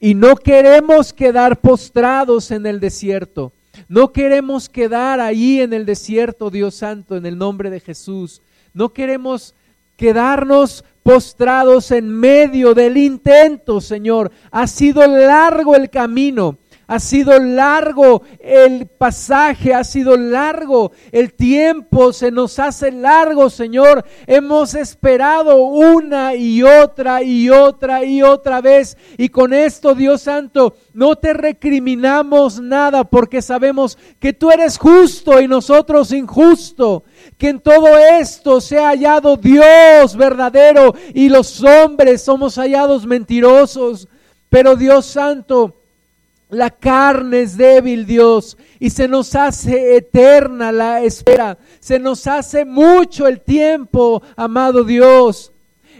y no queremos quedar postrados en el desierto. No queremos quedar ahí en el desierto, Dios Santo, en el nombre de Jesús. No queremos quedarnos postrados en medio del intento, Señor. Ha sido largo el camino. Ha sido largo el pasaje, ha sido largo el tiempo, se nos hace largo, Señor. Hemos esperado una y otra y otra y otra vez. Y con esto, Dios Santo, no te recriminamos nada porque sabemos que tú eres justo y nosotros injusto. Que en todo esto se ha hallado Dios verdadero y los hombres somos hallados mentirosos. Pero Dios Santo, la carne es débil, Dios, y se nos hace eterna la espera. Se nos hace mucho el tiempo, amado Dios.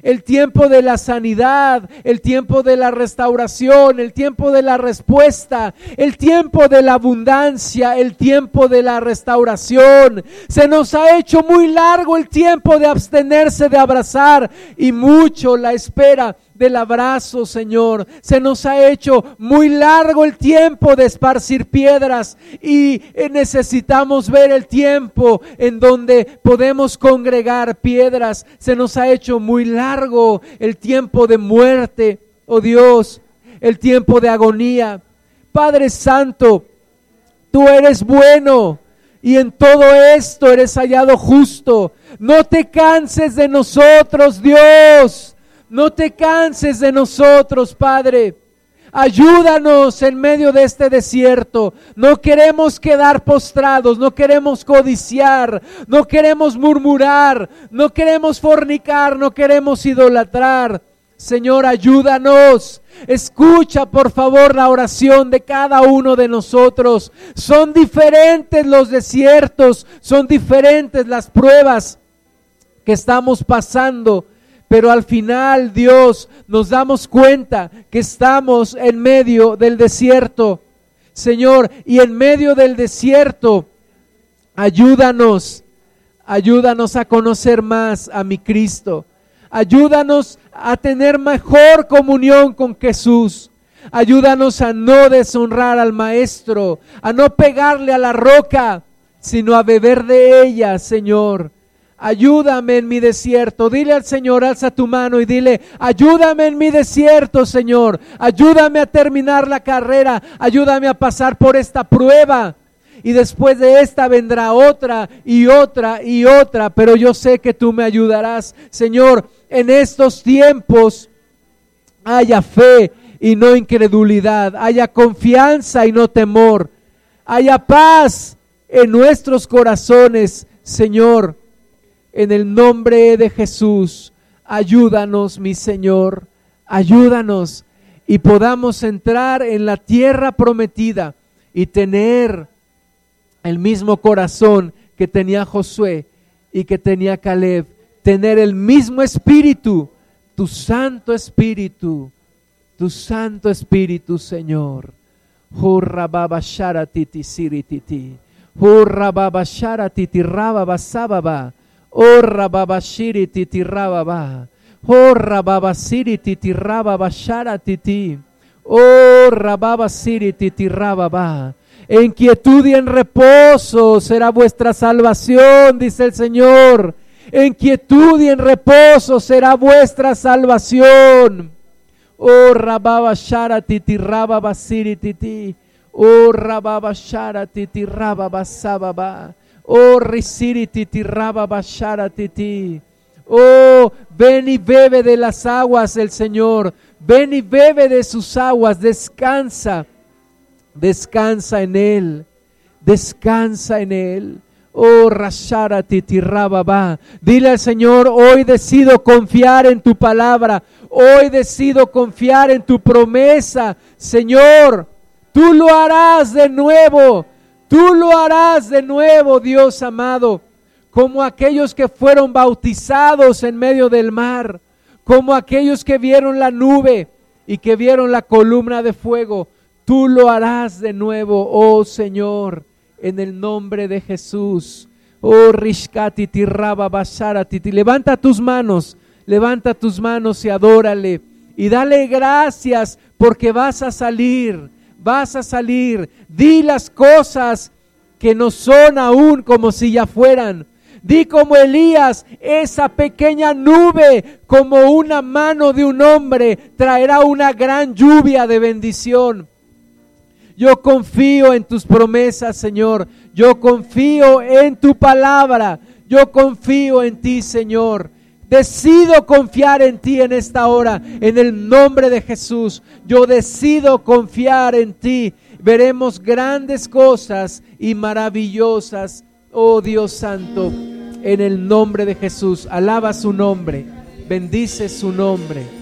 El tiempo de la sanidad, el tiempo de la restauración, el tiempo de la respuesta, el tiempo de la abundancia, el tiempo de la restauración. Se nos ha hecho muy largo el tiempo de abstenerse de abrazar y mucho la espera del abrazo, Señor. Se nos ha hecho muy largo el tiempo de esparcir piedras y eh, necesitamos ver el tiempo en donde podemos congregar piedras. Se nos ha hecho muy largo el tiempo de muerte, oh Dios, el tiempo de agonía. Padre Santo, tú eres bueno y en todo esto eres hallado justo. No te canses de nosotros, Dios. No te canses de nosotros, Padre. Ayúdanos en medio de este desierto. No queremos quedar postrados, no queremos codiciar, no queremos murmurar, no queremos fornicar, no queremos idolatrar. Señor, ayúdanos. Escucha por favor la oración de cada uno de nosotros. Son diferentes los desiertos, son diferentes las pruebas que estamos pasando. Pero al final, Dios, nos damos cuenta que estamos en medio del desierto. Señor, y en medio del desierto, ayúdanos, ayúdanos a conocer más a mi Cristo. Ayúdanos a tener mejor comunión con Jesús. Ayúdanos a no deshonrar al Maestro, a no pegarle a la roca, sino a beber de ella, Señor ayúdame en mi desierto. Dile al Señor, alza tu mano y dile, ayúdame en mi desierto, Señor. Ayúdame a terminar la carrera. Ayúdame a pasar por esta prueba. Y después de esta vendrá otra y otra y otra. Pero yo sé que tú me ayudarás, Señor. En estos tiempos haya fe y no incredulidad. Haya confianza y no temor. Haya paz en nuestros corazones, Señor en el nombre de Jesús, ayúdanos, mi Señor, ayúdanos y podamos entrar en la tierra prometida y tener el mismo corazón que tenía Josué y que tenía Caleb, tener el mismo espíritu, tu Santo Espíritu, tu Santo Espíritu, Señor. Hurra baba titi titi. Hurra baba titi raba Orra babashiri titi rababa. Orra babasiri titi rababa shara titi. Orra babasiri titi rababa. En quietud y en reposo será vuestra salvación, dice el Señor. En quietud y en reposo será vuestra salvación. Oh rababa shara titi rababa siri titi. Oh rababa shara titi rababa sababa. Oh, risiri titi raba bashara titi. Oh, ven y bebe de las aguas el Señor. Ven y bebe de sus aguas. Descansa. Descansa en Él. Descansa en Él. Oh, Rashara Titirababa. Dile al Señor, hoy decido confiar en tu palabra. Hoy decido confiar en tu promesa. Señor, tú lo harás de nuevo. Tú lo harás de nuevo, Dios amado, como aquellos que fueron bautizados en medio del mar, como aquellos que vieron la nube y que vieron la columna de fuego. Tú lo harás de nuevo, oh Señor, en el nombre de Jesús. Oh Rishkati Tirraba Basharatiti. Levanta tus manos, levanta tus manos y adórale. Y dale gracias porque vas a salir vas a salir. Di las cosas que no son aún como si ya fueran. Di como Elías, esa pequeña nube como una mano de un hombre traerá una gran lluvia de bendición. Yo confío en tus promesas, Señor. Yo confío en tu palabra. Yo confío en ti, Señor. Decido confiar en ti en esta hora, en el nombre de Jesús. Yo decido confiar en ti. Veremos grandes cosas y maravillosas, oh Dios Santo, en el nombre de Jesús. Alaba su nombre, bendice su nombre.